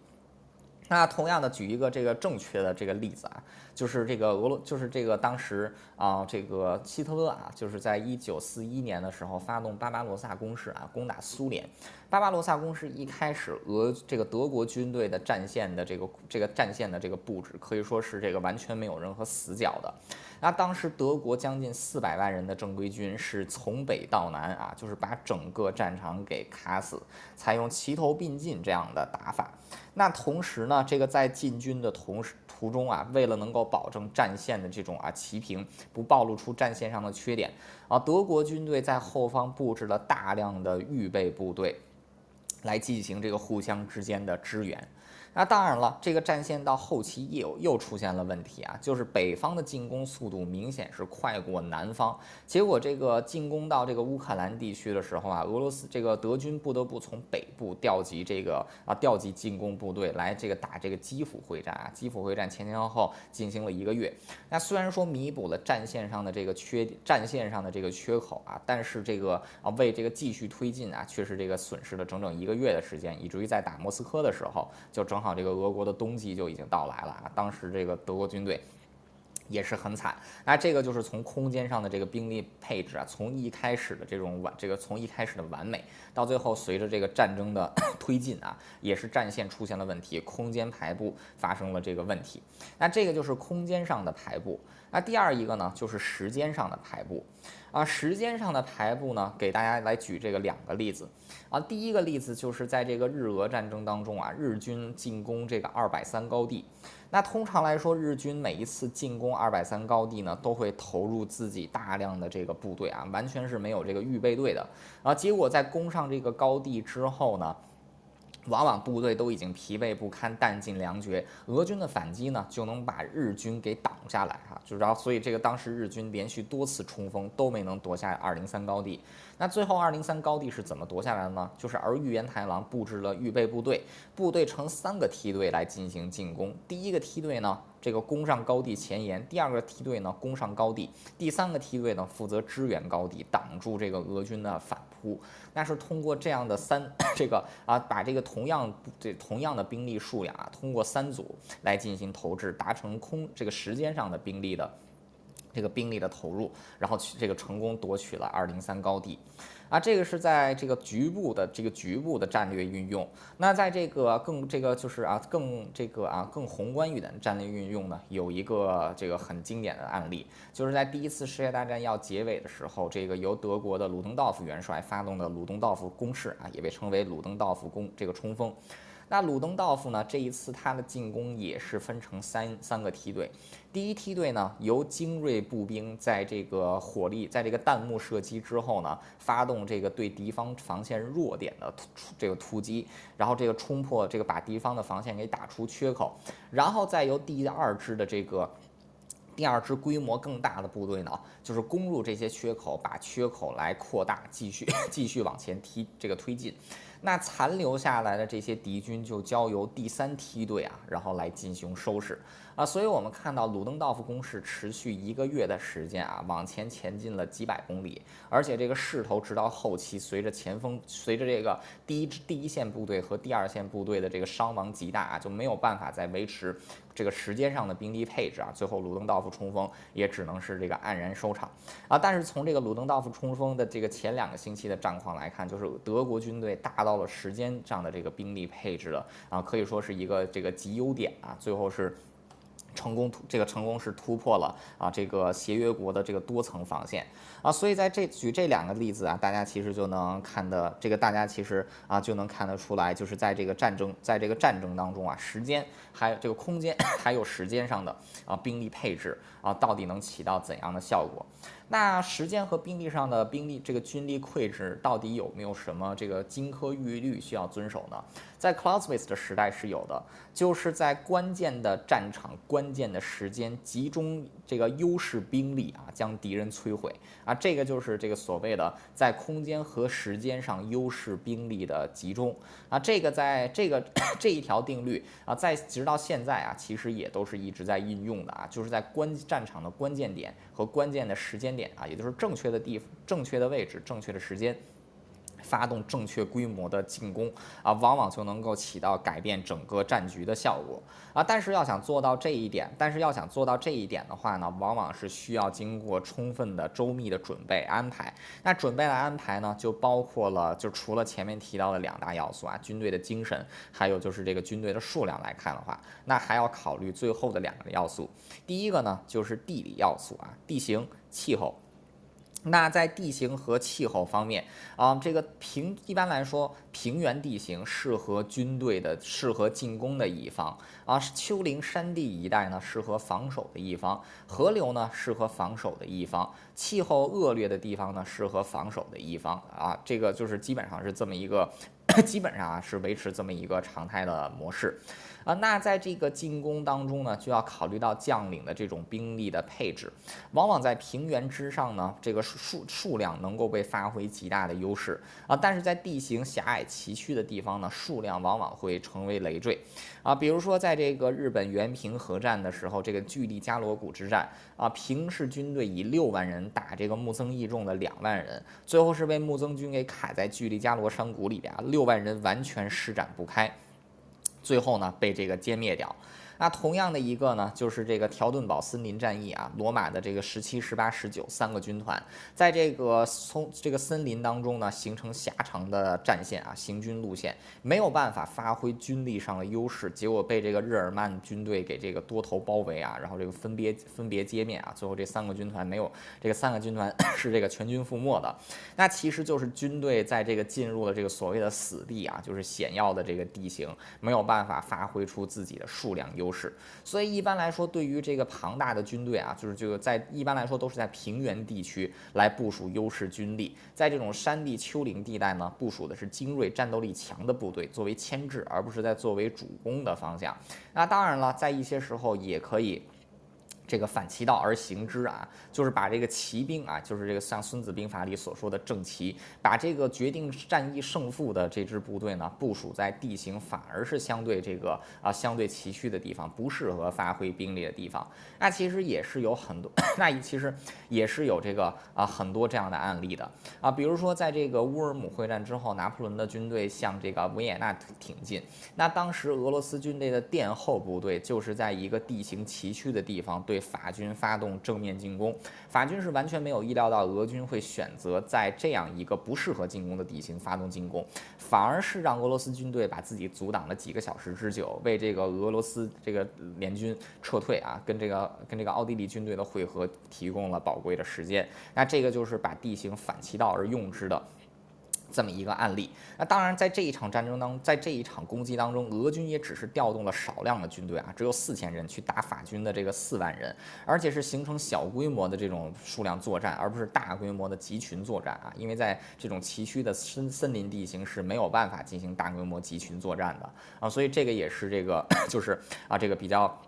那同样的举一个这个正确的这个例子啊，就是这个俄罗就是这个当时啊这个希特勒啊就是在一九四一年的时候发动巴巴罗萨攻势啊攻打苏联。巴巴罗萨攻势一开始，俄这个德国军队的战线的这个这个战线的这个布置可以说是这个完全没有任何死角的。那当时德国将近四百万人的正规军是从北到南啊，就是把整个战场给卡死，采用齐头并进这样的打法。那同时呢，这个在进军的同时途中啊，为了能够保证战线的这种啊齐平，不暴露出战线上的缺点啊，德国军队在后方布置了大量的预备部队，来进行这个互相之间的支援。那当然了，这个战线到后期又又出现了问题啊，就是北方的进攻速度明显是快过南方，结果这个进攻到这个乌克兰地区的时候啊，俄罗斯这个德军不得不从北部调集这个啊调集进攻部队来这个打这个基辅会战啊，基辅会战前前后后进行了一个月。那虽然说弥补了战线上的这个缺战线上的这个缺口啊，但是这个啊为这个继续推进啊，却是这个损失了整整一个月的时间，以至于在打莫斯科的时候就正。好，这个俄国的冬季就已经到来了啊！当时这个德国军队也是很惨。那这个就是从空间上的这个兵力配置啊，从一开始的这种完，这个从一开始的完美，到最后随着这个战争的 *coughs* 推进啊，也是战线出现了问题，空间排布发生了这个问题。那这个就是空间上的排布。那第二一个呢，就是时间上的排布。啊，时间上的排布呢，给大家来举这个两个例子。啊，第一个例子就是在这个日俄战争当中啊，日军进攻这个二百三高地。那通常来说，日军每一次进攻二百三高地呢，都会投入自己大量的这个部队啊，完全是没有这个预备队的。啊，结果在攻上这个高地之后呢？往往部队都已经疲惫不堪、弹尽粮绝，俄军的反击呢就能把日军给挡下来哈，就然后所以这个当时日军连续多次冲锋都没能夺下二零三高地。那最后二零三高地是怎么夺下来的呢？就是而玉原太郎布置了预备部队，部队成三个梯队来进行进攻。第一个梯队呢，这个攻上高地前沿；第二个梯队呢，攻上高地；第三个梯队呢，负责支援高地，挡住这个俄军的反扑。那是通过这样的三 *coughs* 这个啊，把这个同样这同样的兵力数量啊，通过三组来进行投掷，达成空这个时间上的兵力的。这个兵力的投入，然后去这个成功夺取了二零三高地，啊，这个是在这个局部的这个局部的战略运用。那在这个更这个就是啊更这个啊更宏观一点的战略运用呢，有一个这个很经典的案例，就是在第一次世界大战要结尾的时候，这个由德国的鲁登道夫元帅发动的鲁登道夫攻势啊，也被称为鲁登道夫攻这个冲锋。那鲁登道夫呢？这一次他的进攻也是分成三三个梯队。第一梯队呢，由精锐步兵在这个火力，在这个弹幕射击之后呢，发动这个对敌方防线弱点的突这个突击，然后这个冲破这个把敌方的防线给打出缺口，然后再由第二支的这个第二支规模更大的部队呢，就是攻入这些缺口，把缺口来扩大，继续 *laughs* 继续往前踢这个推进。那残留下来的这些敌军就交由第三梯队啊，然后来进行收拾。啊。所以我们看到鲁登道夫攻势持续一个月的时间啊，往前前进了几百公里，而且这个势头直到后期，随着前锋，随着这个第一支第一线部队和第二线部队的这个伤亡极大啊，就没有办法再维持这个时间上的兵力配置啊。最后鲁登道夫冲锋也只能是这个黯然收场啊。但是从这个鲁登道夫冲锋的这个前两个星期的战况来看，就是德国军队达。到了时间上的这个兵力配置了啊，可以说是一个这个极优点啊，最后是成功突这个成功是突破了啊这个协约国的这个多层防线啊，所以在这举这两个例子啊，大家其实就能看的这个大家其实啊就能看得出来，就是在这个战争在这个战争当中啊，时间还有这个空间还有时间上的啊兵力配置啊，到底能起到怎样的效果？那时间和兵力上的兵力，这个军力配置到底有没有什么这个金科玉律需要遵守呢？在 Clausewitz 的时代是有的，就是在关键的战场、关键的时间集中这个优势兵力啊，将敌人摧毁啊，这个就是这个所谓的在空间和时间上优势兵力的集中啊，这个在这个 *clears throat* 这一条定律啊，在直到现在啊，其实也都是一直在应用的啊，就是在关战场的关键点和关键的时间点。啊，也就是正确的地方、正确的位置、正确的时间，发动正确规模的进攻啊，往往就能够起到改变整个战局的效果啊。但是要想做到这一点，但是要想做到这一点的话呢，往往是需要经过充分的、周密的准备安排。那准备的安排呢，就包括了，就除了前面提到的两大要素啊，军队的精神，还有就是这个军队的数量来看的话，那还要考虑最后的两个要素。第一个呢，就是地理要素啊，地形。气候，那在地形和气候方面啊，这个平一般来说，平原地形适合军队的、适合进攻的一方啊；丘陵山地一带呢，适合防守的一方；河流呢，适合防守的一方；气候恶劣的地方呢，适合防守的一方啊。这个就是基本上是这么一个，*coughs* 基本上啊是维持这么一个常态的模式。啊，那在这个进攻当中呢，就要考虑到将领的这种兵力的配置。往往在平原之上呢，这个数数量能够被发挥极大的优势啊，但是在地形狭隘崎岖的地方呢，数量往往会成为累赘啊。比如说，在这个日本原平和战的时候，这个巨力加罗谷之战啊，平氏军队以六万人打这个木曾义重的两万人，最后是被木曾军给卡在巨力加罗山谷里边，六万人完全施展不开。最后呢，被这个歼灭掉。那同样的一个呢，就是这个条顿堡森林战役啊，罗马的这个十七、十八、十九三个军团，在这个从这个森林当中呢，形成狭长的战线啊，行军路线没有办法发挥军力上的优势，结果被这个日耳曼军队给这个多头包围啊，然后这个分别分别歼灭啊，最后这三个军团没有这个三个军团 *coughs* 是这个全军覆没的。那其实就是军队在这个进入了这个所谓的死地啊，就是险要的这个地形，没有办法发挥出自己的数量优。是，所以一般来说，对于这个庞大的军队啊，就是这个在一般来说都是在平原地区来部署优势军力，在这种山地丘陵地带呢，部署的是精锐、战斗力强的部队作为牵制，而不是在作为主攻的方向。那当然了，在一些时候也可以。这个反其道而行之啊，就是把这个骑兵啊，就是这个像《孙子兵法》里所说的正骑，把这个决定战役胜负的这支部队呢，部署在地形反而是相对这个啊相对崎岖的地方，不适合发挥兵力的地方。那其实也是有很多，*coughs* 那其实也是有这个啊很多这样的案例的啊，比如说在这个乌尔姆会战之后，拿破仑的军队向这个维也纳挺进，那当时俄罗斯军队的殿后部队就是在一个地形崎岖的地方对。法军发动正面进攻，法军是完全没有意料到俄军会选择在这样一个不适合进攻的地形发动进攻，反而是让俄罗斯军队把自己阻挡了几个小时之久，为这个俄罗斯这个联军撤退啊，跟这个跟这个奥地利军队的会合提供了宝贵的时间。那这个就是把地形反其道而用之的。这么一个案例，那当然，在这一场战争当，在这一场攻击当中，俄军也只是调动了少量的军队啊，只有四千人去打法军的这个四万人，而且是形成小规模的这种数量作战，而不是大规模的集群作战啊，因为在这种崎岖的森森林地形是没有办法进行大规模集群作战的啊，所以这个也是这个 *coughs* 就是啊这个比较。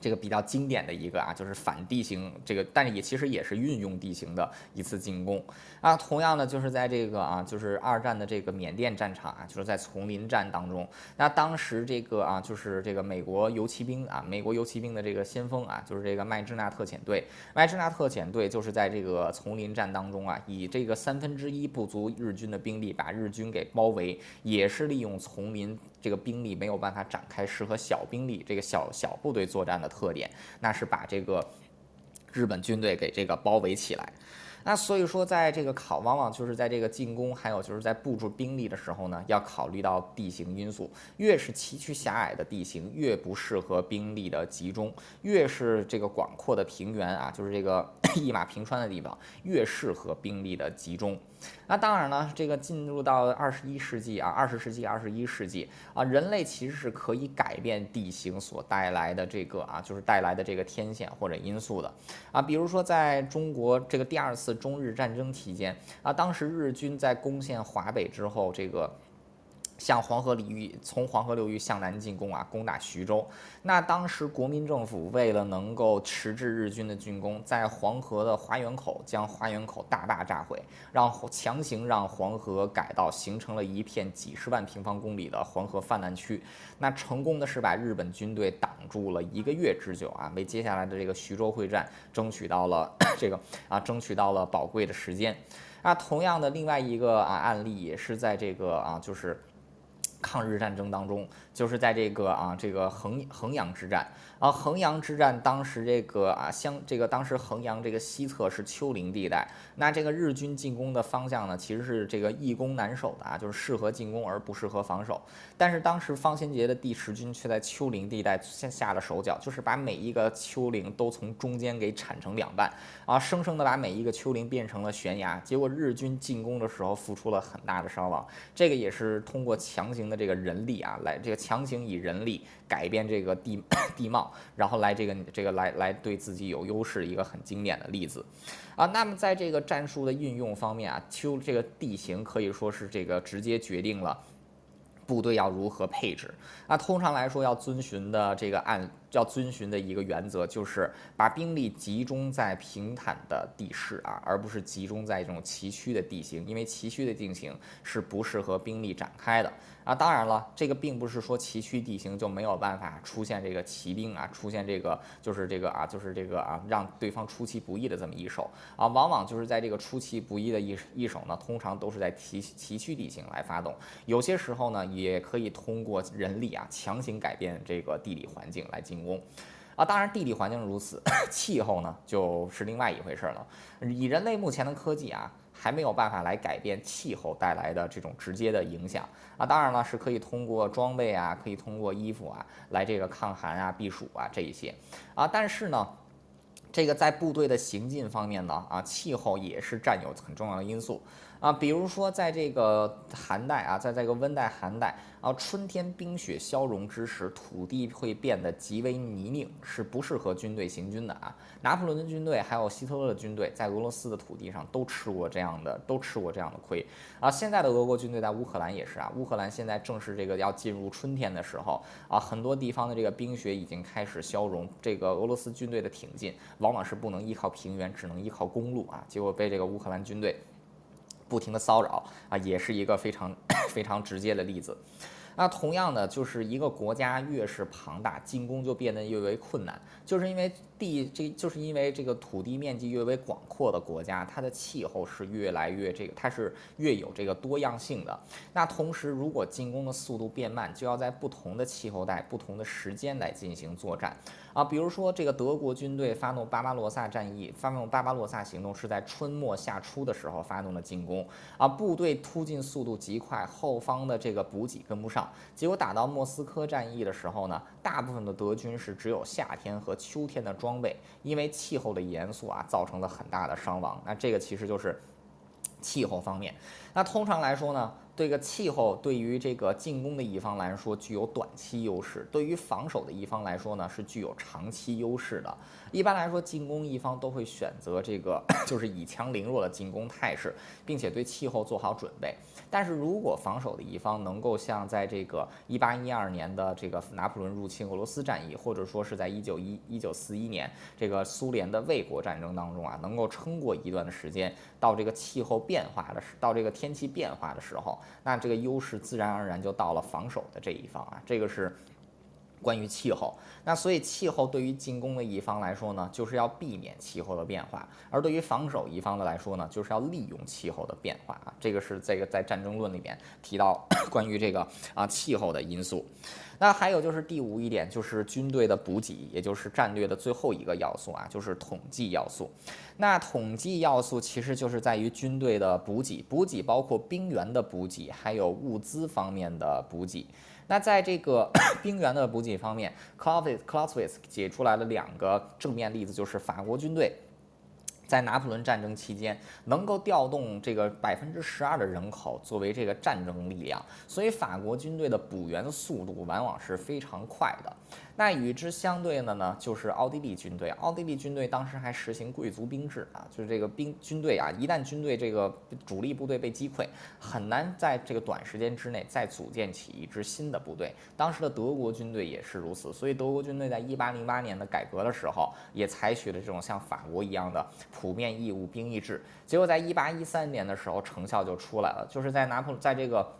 这个比较经典的一个啊，就是反地形这个，但是也其实也是运用地形的一次进攻啊。同样的，就是在这个啊，就是二战的这个缅甸战场啊，就是在丛林战当中，那当时这个啊，就是这个美国游骑兵啊，美国游骑兵的这个先锋啊，就是这个麦芝纳特遣队，麦芝纳特遣队就是在这个丛林战当中啊，以这个三分之一不足日军的兵力把日军给包围，也是利用丛林。这个兵力没有办法展开适合小兵力、这个小小部队作战的特点，那是把这个日本军队给这个包围起来。那所以说，在这个考，往往就是在这个进攻，还有就是在布置兵力的时候呢，要考虑到地形因素。越是崎岖狭隘的地形，越不适合兵力的集中；越是这个广阔的平原啊，就是这个 *coughs* 一马平川的地方，越适合兵力的集中。那当然了，这个进入到二十一世纪啊，二十世纪、二十一世纪啊，人类其实是可以改变地形所带来的这个啊，就是带来的这个天险或者因素的啊。比如说，在中国这个第二次中日战争期间啊，当时日军在攻陷华北之后，这个。向黄河流域，从黄河流域向南进攻啊，攻打徐州。那当时国民政府为了能够迟滞日军的进攻，在黄河的花园口将花园口大坝炸毁，让强行让黄河改道，形成了一片几十万平方公里的黄河泛滥区。那成功的是把日本军队挡住了一个月之久啊，为接下来的这个徐州会战争取到了这个啊，争取到了宝贵的时间。那同样的另外一个啊案例也是在这个啊，就是。抗日战争当中，就是在这个啊这个衡衡阳之战啊衡阳之战，当时这个啊相这个当时衡阳这个西侧是丘陵地带，那这个日军进攻的方向呢，其实是这个易攻难守的啊，就是适合进攻而不适合防守。但是当时方先杰的第十军却在丘陵地带先下了手脚，就是把每一个丘陵都从中间给铲成两半啊，生生的把每一个丘陵变成了悬崖。结果日军进攻的时候付出了很大的伤亡，这个也是通过强行的这个人力啊，来这个强行以人力改变这个地 *coughs* 地貌，然后来这个这个来来对自己有优势一个很经典的例子啊。那么在这个战术的运用方面啊，丘这个地形可以说是这个直接决定了。部队要如何配置？那通常来说，要遵循的这个按要遵循的一个原则，就是把兵力集中在平坦的地势啊，而不是集中在这种崎岖的地形，因为崎岖的地形是不适合兵力展开的啊。当然了，这个并不是说崎岖地形就没有办法出现这个骑兵啊，出现这个就是这个啊，就是这个啊，让对方出其不意的这么一手啊。往往就是在这个出其不意的一一手呢，通常都是在崎崎岖地形来发动，有些时候呢。也可以通过人力啊强行改变这个地理环境来进攻，啊，当然地理环境如此，*coughs* 气候呢就是另外一回事了。以人类目前的科技啊，还没有办法来改变气候带来的这种直接的影响啊。当然了，是可以通过装备啊，可以通过衣服啊来这个抗寒啊、避暑啊这一些啊。但是呢，这个在部队的行进方面呢，啊，气候也是占有很重要的因素。啊，比如说在这个寒带啊，在这个温带寒带啊，春天冰雪消融之时，土地会变得极为泥泞，是不适合军队行军的啊。拿破仑的军队还有希特勒的军队在俄罗斯的土地上都吃过这样的，都吃过这样的亏啊。现在的俄国军队在乌克兰也是啊，乌克兰现在正是这个要进入春天的时候啊，很多地方的这个冰雪已经开始消融，这个俄罗斯军队的挺进往往是不能依靠平原，只能依靠公路啊，结果被这个乌克兰军队。不停的骚扰啊，也是一个非常 *coughs* 非常直接的例子。那同样的，就是一个国家越是庞大，进攻就变得越为困难，就是因为地这就是因为这个土地面积越为广阔的国家，它的气候是越来越这个，它是越有这个多样性的。那同时，如果进攻的速度变慢，就要在不同的气候带、不同的时间来进行作战。啊，比如说这个德国军队发动巴巴罗萨战役，发动巴巴罗萨行动是在春末夏初的时候发动的进攻，啊，部队突进速度极快，后方的这个补给跟不上，结果打到莫斯科战役的时候呢，大部分的德军是只有夏天和秋天的装备，因为气候的严肃啊，造成了很大的伤亡。那这个其实就是气候方面。那通常来说呢？这个气候对于这个进攻的一方来说具有短期优势，对于防守的一方来说呢是具有长期优势的。一般来说，进攻一方都会选择这个 *coughs* 就是以强凌弱的进攻态势，并且对气候做好准备。但是如果防守的一方能够像在这个一八一二年的这个拿破仑入侵俄罗斯战役，或者说是在一九一一九四一年这个苏联的卫国战争当中啊，能够撑过一段的时间，到这个气候变化的时，到这个天天气变化的时候。那这个优势自然而然就到了防守的这一方啊，这个是关于气候。那所以气候对于进攻的一方来说呢，就是要避免气候的变化；而对于防守一方的来说呢，就是要利用气候的变化啊。这个是这个在战争论里面提到 *coughs* 关于这个啊气候的因素。那还有就是第五一点，就是军队的补给，也就是战略的最后一个要素啊，就是统计要素。那统计要素其实就是在于军队的补给，补给包括兵员的补给，还有物资方面的补给。那在这个 *coughs* 兵员的补给方面 c l o s c l a u s w i t z 解出来了两个正面例子，就是法国军队。在拿破仑战争期间，能够调动这个百分之十二的人口作为这个战争力量，所以法国军队的补员速度往往是非常快的。那与之相对的呢，就是奥地利军队。奥地利军队当时还实行贵族兵制啊，就是这个兵军队啊，一旦军队这个主力部队被击溃，很难在这个短时间之内再组建起一支新的部队。当时的德国军队也是如此，所以德国军队在一八零八年的改革的时候，也采取了这种像法国一样的普遍义务兵役制。结果在一八一三年的时候，成效就出来了，就是在拿破在这个。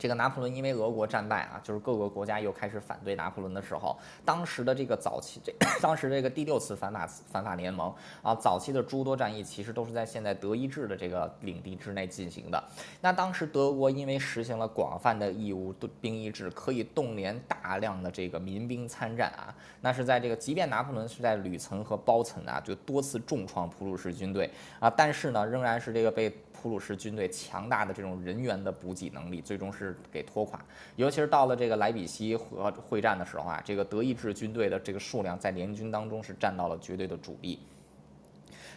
这个拿破仑因为俄国战败啊，就是各个国家又开始反对拿破仑的时候，当时的这个早期这 *clears throat* 当时这个第六次反法反法联盟啊，早期的诸多战役其实都是在现在德意志的这个领地之内进行的。那当时德国因为实行了广泛的义务兵役制，可以动员大量的这个民兵参战啊。那是在这个，即便拿破仑是在旅层和包层啊，就多次重创普鲁士军队啊，但是呢，仍然是这个被。普鲁士军队强大的这种人员的补给能力，最终是给拖垮。尤其是到了这个莱比锡和会战的时候啊，这个德意志军队的这个数量在联军当中是占到了绝对的主力。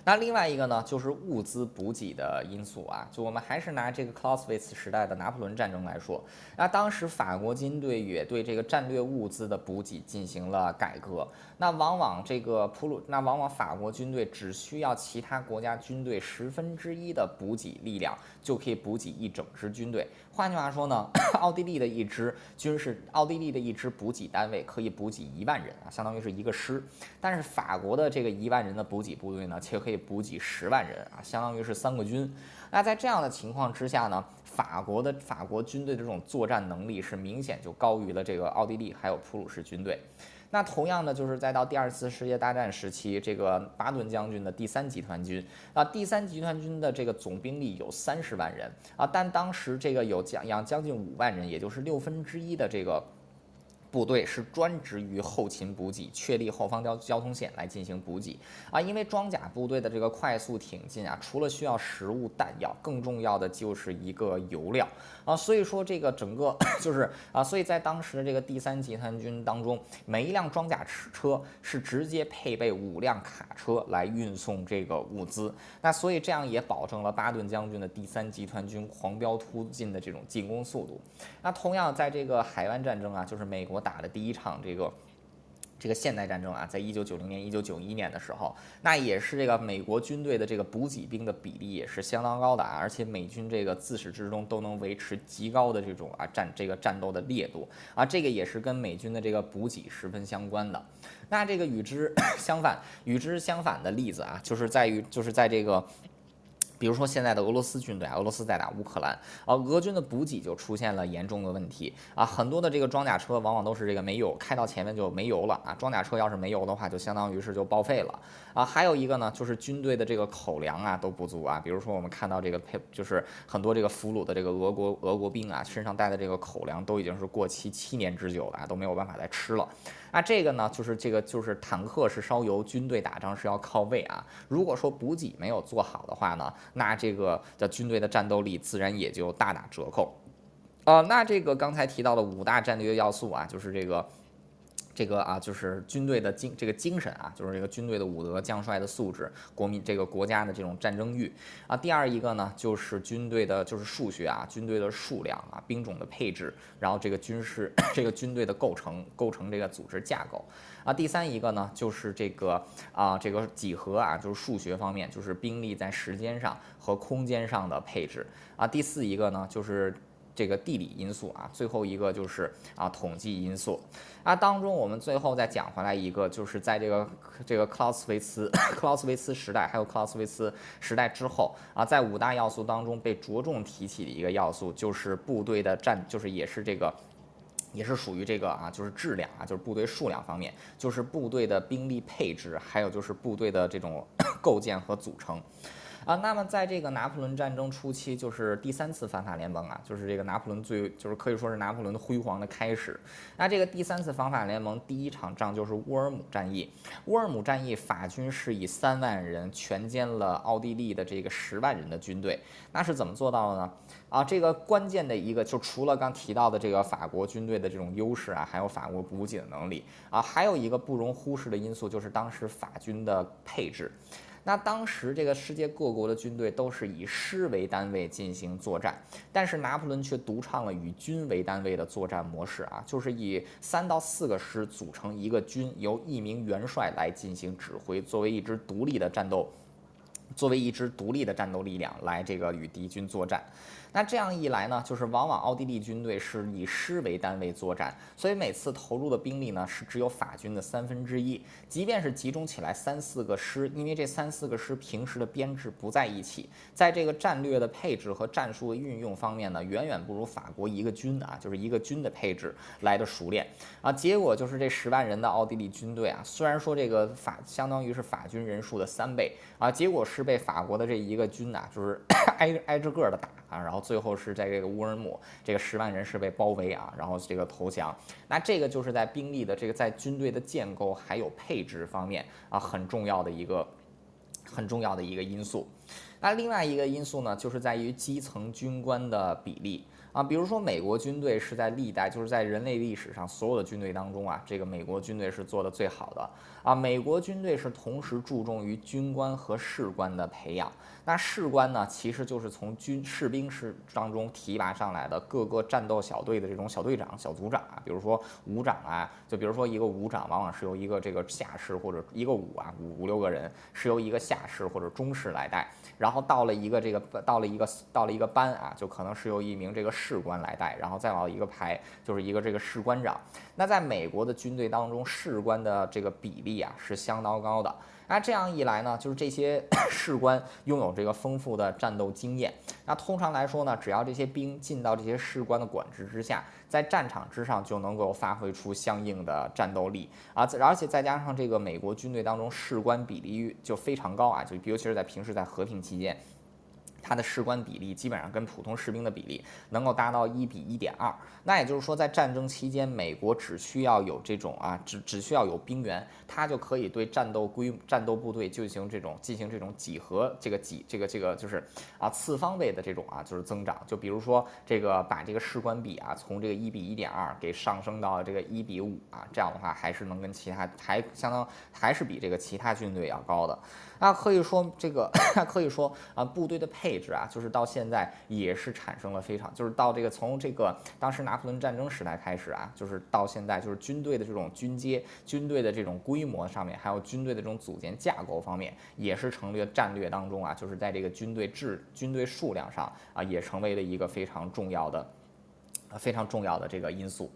那另外一个呢，就是物资补给的因素啊。就我们还是拿这个 Clausewitz 时代的拿破仑战争来说，那当时法国军队也对这个战略物资的补给进行了改革。那往往这个普鲁，那往往法国军队只需要其他国家军队十分之一的补给力量，就可以补给一整支军队。换句话说呢，*coughs* 奥地利的一支军事，奥地利的一支补给单位可以补给一万人啊，相当于是一个师。但是法国的这个一万人的补给部队呢，却可以补给十万人啊，相当于是三个军。那在这样的情况之下呢，法国的法国军队的这种作战能力是明显就高于了这个奥地利还有普鲁士军队。那同样的，就是再到第二次世界大战时期，这个巴顿将军的第三集团军啊，第三集团军的这个总兵力有三十万人啊，但当时这个有将将将近五万人，也就是六分之一的这个。部队是专职于后勤补给，确立后方交交通线来进行补给啊。因为装甲部队的这个快速挺进啊，除了需要食物弹药，更重要的就是一个油料啊。所以说这个整个 *coughs* 就是啊，所以在当时的这个第三集团军当中，每一辆装甲车是直接配备五辆卡车来运送这个物资。那所以这样也保证了巴顿将军的第三集团军狂飙突进的这种进攻速度。那同样在这个海湾战争啊，就是美国。打的第一场这个这个现代战争啊，在一九九零年、一九九一年的时候，那也是这个美国军队的这个补给兵的比例也是相当高的啊，而且美军这个自始至终都能维持极高的这种啊战这个战斗的烈度啊，这个也是跟美军的这个补给十分相关的。那这个与之 *coughs* 相反、与之相反的例子啊，就是在于就是在这个。比如说现在的俄罗斯军队，俄罗斯在打乌克兰，啊，俄军的补给就出现了严重的问题啊，很多的这个装甲车往往都是这个没油，开到前面就没油了啊，装甲车要是没油的话，就相当于是就报废了啊。还有一个呢，就是军队的这个口粮啊都不足啊，比如说我们看到这个配，就是很多这个俘虏的这个俄国俄国兵啊，身上带的这个口粮都已经是过期七年之久了啊，都没有办法再吃了。那这个呢，就是这个就是坦克是烧油，军队打仗是要靠胃啊。如果说补给没有做好的话呢，那这个的军队的战斗力自然也就大打折扣。呃，那这个刚才提到的五大战略要素啊，就是这个。这个啊，就是军队的精这个精神啊，就是这个军队的武德、将帅的素质、国民这个国家的这种战争欲啊。第二一个呢，就是军队的就是数学啊，军队的数量啊，兵种的配置，然后这个军事 *coughs* 这个军队的构成构成这个组织架构啊。第三一个呢，就是这个啊这个几何啊，就是数学方面，就是兵力在时间上和空间上的配置啊。第四一个呢，就是。这个地理因素啊，最后一个就是啊统计因素啊。当中我们最后再讲回来一个，就是在这个这个克劳斯维茨 *coughs* 克劳斯维茨时代，还有克劳斯维茨时代之后啊，在五大要素当中被着重提起的一个要素，就是部队的战，就是也是这个，也是属于这个啊，就是质量啊，就是部队数量方面，就是部队的兵力配置，还有就是部队的这种 *coughs* 构建和组成。啊，那么在这个拿破仑战争初期，就是第三次反法联盟啊，就是这个拿破仑最，就是可以说是拿破仑的辉煌的开始。那这个第三次反法联盟第一场仗就是沃尔姆战役。沃尔姆战役，法军是以三万人全歼了奥地利的这个十万人的军队。那是怎么做到的呢？啊，这个关键的一个，就除了刚提到的这个法国军队的这种优势啊，还有法国补给的能力啊，还有一个不容忽视的因素，就是当时法军的配置。那当时这个世界各国的军队都是以师为单位进行作战，但是拿破仑却独创了以军为单位的作战模式啊，就是以三到四个师组成一个军，由一名元帅来进行指挥，作为一支独立的战斗作为一支独立的战斗力量来这个与敌军作战。那这样一来呢，就是往往奥地利军队是以师为单位作战，所以每次投入的兵力呢是只有法军的三分之一。即便是集中起来三四个师，因为这三四个师平时的编制不在一起，在这个战略的配置和战术的运用方面呢，远远不如法国一个军啊，就是一个军的配置来的熟练啊。结果就是这十万人的奥地利军队啊，虽然说这个法相当于是法军人数的三倍啊，结果是被法国的这一个军呐，就是 *coughs* 挨挨着个的打啊，然后。最后是在这个乌尔姆，这个十万人是被包围啊，然后这个投降。那这个就是在兵力的这个在军队的建构还有配置方面啊，很重要的一个很重要的一个因素。那另外一个因素呢，就是在于基层军官的比例。啊，比如说美国军队是在历代就是在人类历史上所有的军队当中啊，这个美国军队是做的最好的啊。美国军队是同时注重于军官和士官的培养。那士官呢，其实就是从军士兵是当中提拔上来的各个战斗小队的这种小队长、小组长啊。比如说武长啊，就比如说一个武长，往往是由一个这个下士或者一个武啊五五六个人是由一个下士或者中士来带。然后然后到了一个这个到了一个到了一个班啊，就可能是由一名这个士官来带，然后再往一个排就是一个这个士官长。那在美国的军队当中，士官的这个比例啊是相当高的。那这样一来呢，就是这些 *coughs* 士官拥有这个丰富的战斗经验。那通常来说呢，只要这些兵进到这些士官的管制之下，在战场之上就能够发挥出相应的战斗力啊。而且再加上这个美国军队当中士官比例就非常高啊，就尤其是在平时在和平期间。它的士官比例基本上跟普通士兵的比例能够达到一比一点二，那也就是说，在战争期间，美国只需要有这种啊，只只需要有兵员，它就可以对战斗规战斗部队进行这种进行这种几何这个几这个这个就是啊次方位的这种啊就是增长，就比如说这个把这个士官比啊从这个一比一点二给上升到这个一比五啊，这样的话还是能跟其他还相当还是比这个其他军队要高的。那可以说，这个可以说啊，部队的配置啊，就是到现在也是产生了非常，就是到这个从这个当时拿破仑战争时代开始啊，就是到现在，就是军队的这种军阶、军队的这种规模上面，还有军队的这种组建架构方面，也是成了战略当中啊，就是在这个军队制、军队数量上啊，也成为了一个非常重要的、非常重要的这个因素。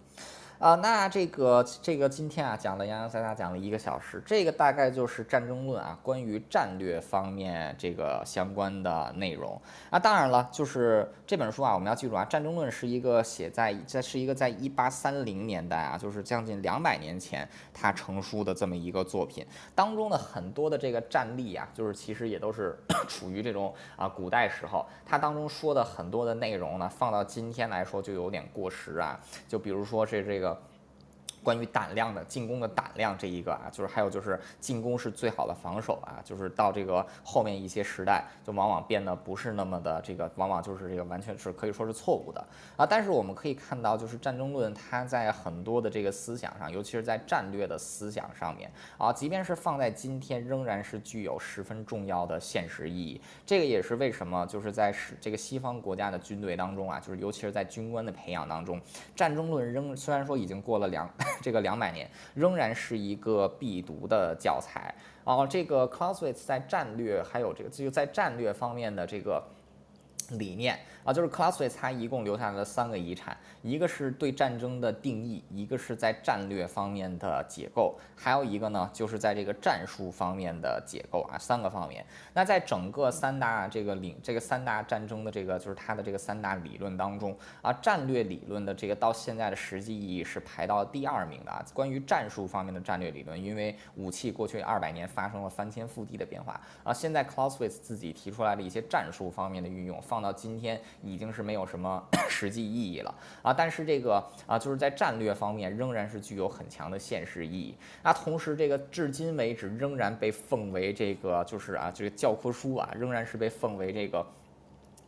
啊，那这个这个今天啊讲了洋洋洒洒讲了一个小时，这个大概就是战争论啊，关于战略方面这个相关的内容。那当然了，就是这本书啊，我们要记住啊，战争论是一个写在在是一个在一八三零年代啊，就是将近两百年前它成书的这么一个作品，当中的很多的这个战例啊，就是其实也都是 *coughs* 处于这种啊古代时候，它当中说的很多的内容呢，放到今天来说就有点过时啊，就比如说是这个。关于胆量的进攻的胆量这一个啊，就是还有就是进攻是最好的防守啊，就是到这个后面一些时代，就往往变得不是那么的这个，往往就是这个完全是可以说是错误的啊。但是我们可以看到，就是战争论它在很多的这个思想上，尤其是在战略的思想上面啊，即便是放在今天，仍然是具有十分重要的现实意义。这个也是为什么就是在是这个西方国家的军队当中啊，就是尤其是在军官的培养当中，战争论仍虽然说已经过了两。这个两百年仍然是一个必读的教材啊！这个 Clausewitz 在战略还有这个就在战略方面的这个理念。啊，就是 Clausewitz 他一共留下来了三个遗产，一个是对战争的定义，一个是在战略方面的解构，还有一个呢，就是在这个战术方面的解构啊，三个方面。那在整个三大这个领这个三大战争的这个就是它的这个三大理论当中啊，战略理论的这个到现在的实际意义是排到第二名的啊。关于战术方面的战略理论，因为武器过去二百年发生了翻天覆地的变化啊，现在 Clausewitz 自己提出来的一些战术方面的运用，放到今天。已经是没有什么 *coughs* 实际意义了啊！但是这个啊，就是在战略方面仍然是具有很强的现实意义。那同时，这个至今为止仍然被奉为这个就是啊，这个教科书啊，仍然是被奉为这个。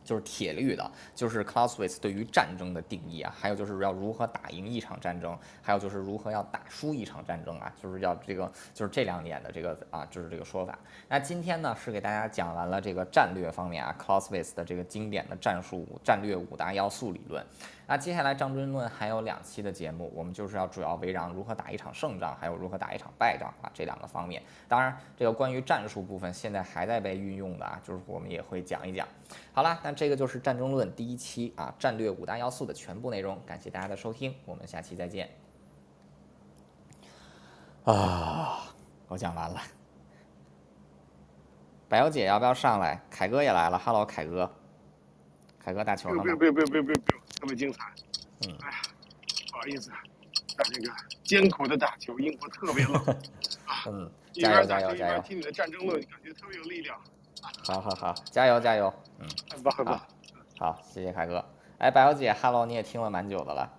就是铁律的，就是 Clausewitz 对于战争的定义啊，还有就是要如何打赢一场战争，还有就是如何要打输一场战争啊，就是要这个就是这两点的这个啊，就是这个说法。那今天呢是给大家讲完了这个战略方面啊，Clausewitz 的这个经典的战术战略五大要素理论。那接下来张真论还有两期的节目，我们就是要主要围绕如何打一场胜仗，还有如何打一场败仗啊这两个方面。当然，这个关于战术部分现在还在被运用的啊，就是我们也会讲一讲。好了，那这个就是战争论第一期啊战略五大要素的全部内容。感谢大家的收听，我们下期再见。啊，我讲完了。百妖姐要不要上来？凯哥也来了，Hello，凯哥。凯哥打球了吗？不用不用不用不用，特别精彩。嗯哎呀，不好意思，在这个艰苦的打球，英国特别冷，*laughs* 嗯，一加油加油加油边！听你的战争论，感觉特别有力量，好好好，加油加油！嗯，很棒很棒好。谢谢凯哥。哎，白小姐，Hello，你也听了蛮久的了。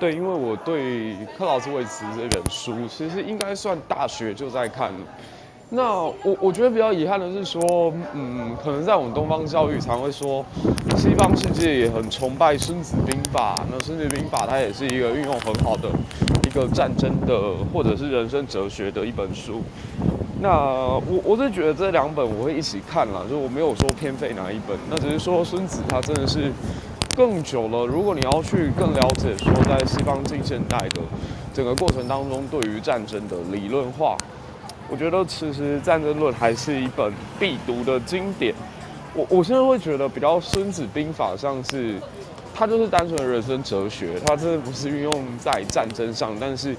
对，因为我对克劳斯维茨这本书，其实应该算大学就在看。那我我觉得比较遗憾的是说，嗯，可能在我们东方教育常会说，西方世界也很崇拜《孙子兵法》，那《孙子兵法》它也是一个运用很好的一个战争的或者是人生哲学的一本书。那我我是觉得这两本我会一起看了，就我没有说偏废哪一本，那只是说孙子他真的是更久了。如果你要去更了解说在西方近现代的整个过程当中对于战争的理论化，我觉得其实《战争论》还是一本必读的经典。我我现在会觉得比较《孙子兵法》像是它就是单纯的人生哲学，它真的不是运用在战争上，但是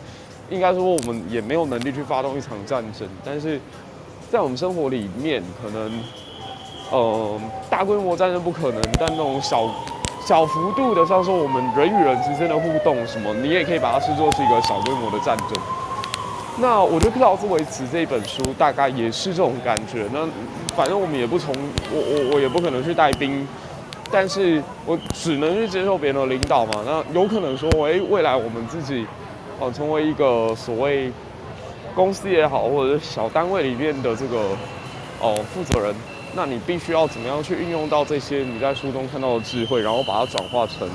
应该说我们也没有能力去发动一场战争，但是在我们生活里面，可能呃大规模战争不可能，但那种小小幅度的，像说我们人与人之间的互动什么，你也可以把它视作是一个小规模的战争。那我觉得克劳斯维茨这一本书大概也是这种感觉。那反正我们也不从我我我也不可能去带兵，但是我只能去接受别人的领导嘛。那有可能说，哎，未来我们自己哦成为一个所谓公司也好，或者是小单位里面的这个哦负责人，那你必须要怎么样去运用到这些你在书中看到的智慧，然后把它转化成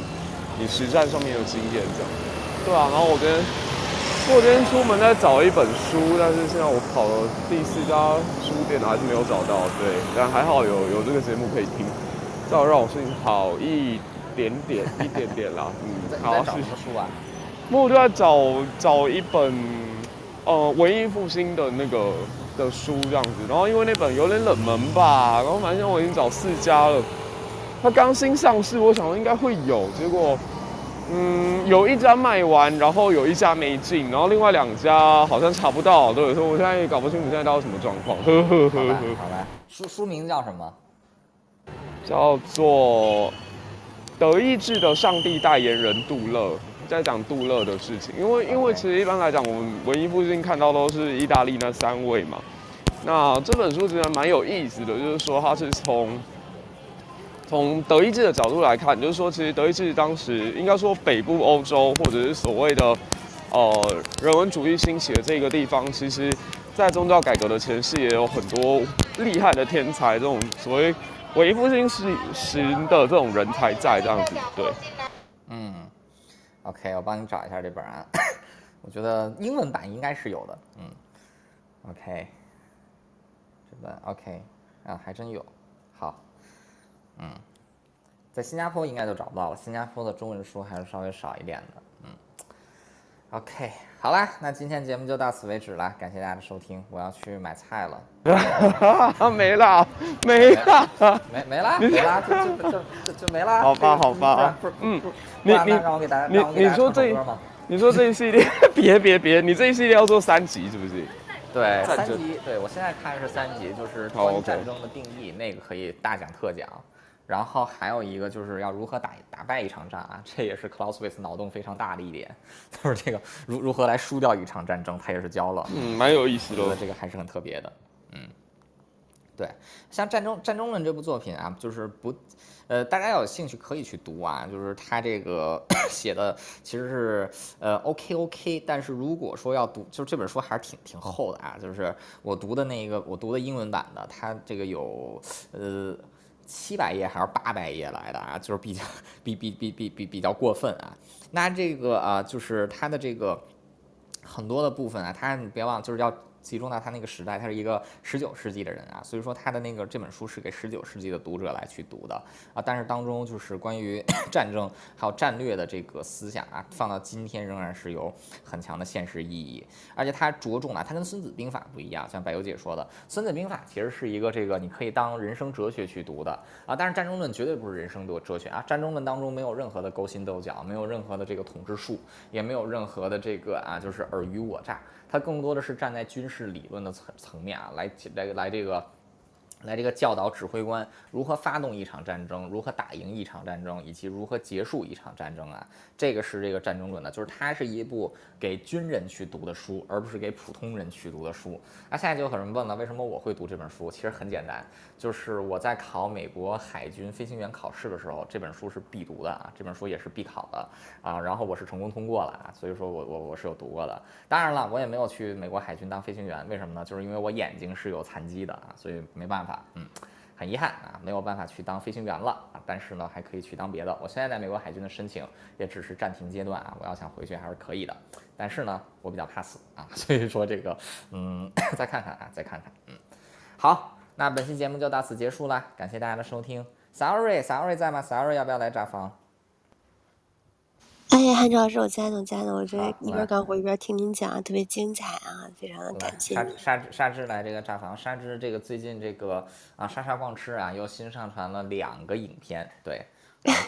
你实战上面的经验，这样。对啊，然后我跟。我今天出门在找一本书，但是现在我跑了第四家书店还是没有找到。对，但还好有有这个节目可以听，这样让我心情好一点点，一点点啦。*laughs* 嗯，好，是什么书啊？那我就在找找一本呃文艺复兴的那个的书这样子，然后因为那本有点冷门吧，然后反正我已经找四家了，它刚新上市，我想说应该会有，结果嗯有一家卖完，然后有一家没进，然后另外两家好像查不到，对，所以我现在也搞不清楚现在到底什么状况，呵呵呵呵，好吧，书书名叫什么？叫做德意志的上帝代言人杜勒，在讲杜勒的事情。因为因为其实一般来讲，我们文艺复兴看到都是意大利那三位嘛。那这本书其实蛮有意思的，就是说它是从从德意志的角度来看，就是说其实德意志当时应该说北部欧洲或者是所谓的呃人文主义兴起的这个地方，其实在宗教改革的前夕也有很多厉害的天才，这种所谓文艺复兴时时的这种人才在这样子，对。嗯，OK，我帮你找一下这本啊，我觉得英文版应该是有的。嗯，OK，这本 OK 啊，还真有。好，嗯，在新加坡应该就找不到了，新加坡的中文书还是稍微少一点的。嗯，OK，好啦，那今天节目就到此为止了，感谢大家的收听，我要去买菜了。*laughs* 没了，没了。没没了，没了，就就就就就没了。好吧好吧不是嗯你你让我给大家，你你说这？你说这一系列，*laughs* 别别别，你这一系列要做三集是不是？对，三集，对我现在看是三集，就是好关于战争的定义，那个可以大讲特讲。然后还有一个就是要如何打打败一场战啊，这也是 Clausewitz 脑洞非常大的一点，*laughs* 就是这个如如何来输掉一场战争，他也是教了。嗯，蛮有意思我觉得的。这个还是很特别的，嗯，对，像《战争战争论》这部作品啊，就是不，呃，大家要有兴趣可以去读啊，就是他这个 *coughs* 写的其实是呃 OK OK，但是如果说要读，就是这本书还是挺挺厚的啊，就是我读的那个我读的英文版的，它这个有呃。七百页还是八百页来的啊，就是比较比比比比比比较过分啊。那这个啊，就是它的这个很多的部分啊，它你别忘就是要。集中到他那个时代，他是一个十九世纪的人啊，所以说他的那个这本书是给十九世纪的读者来去读的啊。但是当中就是关于 *coughs* 战争还有战略的这个思想啊，放到今天仍然是有很强的现实意义。而且他着重啊，他跟《孙子兵法》不一样，像柏油姐说的，《孙子兵法》其实是一个这个你可以当人生哲学去读的啊。但是《战争论》绝对不是人生的哲学啊，《战争论》当中没有任何的勾心斗角，没有任何的这个统治术，也没有任何的这个啊，就是尔虞我诈。它更多的是站在军事理论的层层面啊，来来来这个。来，这个教导指挥官如何发动一场战争，如何打赢一场战争，以及如何结束一场战争啊？这个是这个战争论的，就是它是一部给军人去读的书，而不是给普通人去读的书。那现在就有很多人问了，为什么我会读这本书？其实很简单，就是我在考美国海军飞行员考试的时候，这本书是必读的啊，这本书也是必考的啊。然后我是成功通过了啊，所以说我我我是有读过的。当然了，我也没有去美国海军当飞行员，为什么呢？就是因为我眼睛是有残疾的啊，所以没办法。嗯，很遗憾啊，没有办法去当飞行员了啊。但是呢，还可以去当别的。我现在在美国海军的申请也只是暂停阶段啊。我要想回去还是可以的。但是呢，我比较怕死啊，*laughs* 所以说这个，嗯，*coughs* 再看看啊，再看看。嗯，好，那本期节目就到此结束了，感谢大家的收听。Sorry，Sorry 在吗？Sorry 要不要来炸房？哎呀，韩老师，我在呢，在呢，我这一边干活一边听您讲，特别精彩啊，非常的感谢。沙沙沙沙之来这个炸房，沙之这个最近这个啊沙沙逛吃啊又新上传了两个影片，对，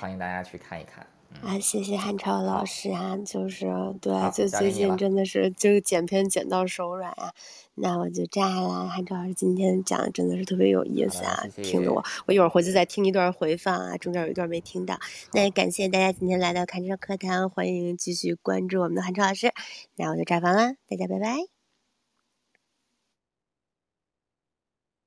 欢迎大家去看一看。啊，谢谢汉超老师啊，就是对，就最近真的是就剪片剪到手软啊，那我就炸了。汉超老师今天讲的真的是特别有意思啊，听得我，我一会儿回去再听一段回放啊，中间有一段没听到。那也感谢大家今天来到看车课堂，欢迎继续关注我们的汉超老师，那我就炸房了，大家拜拜。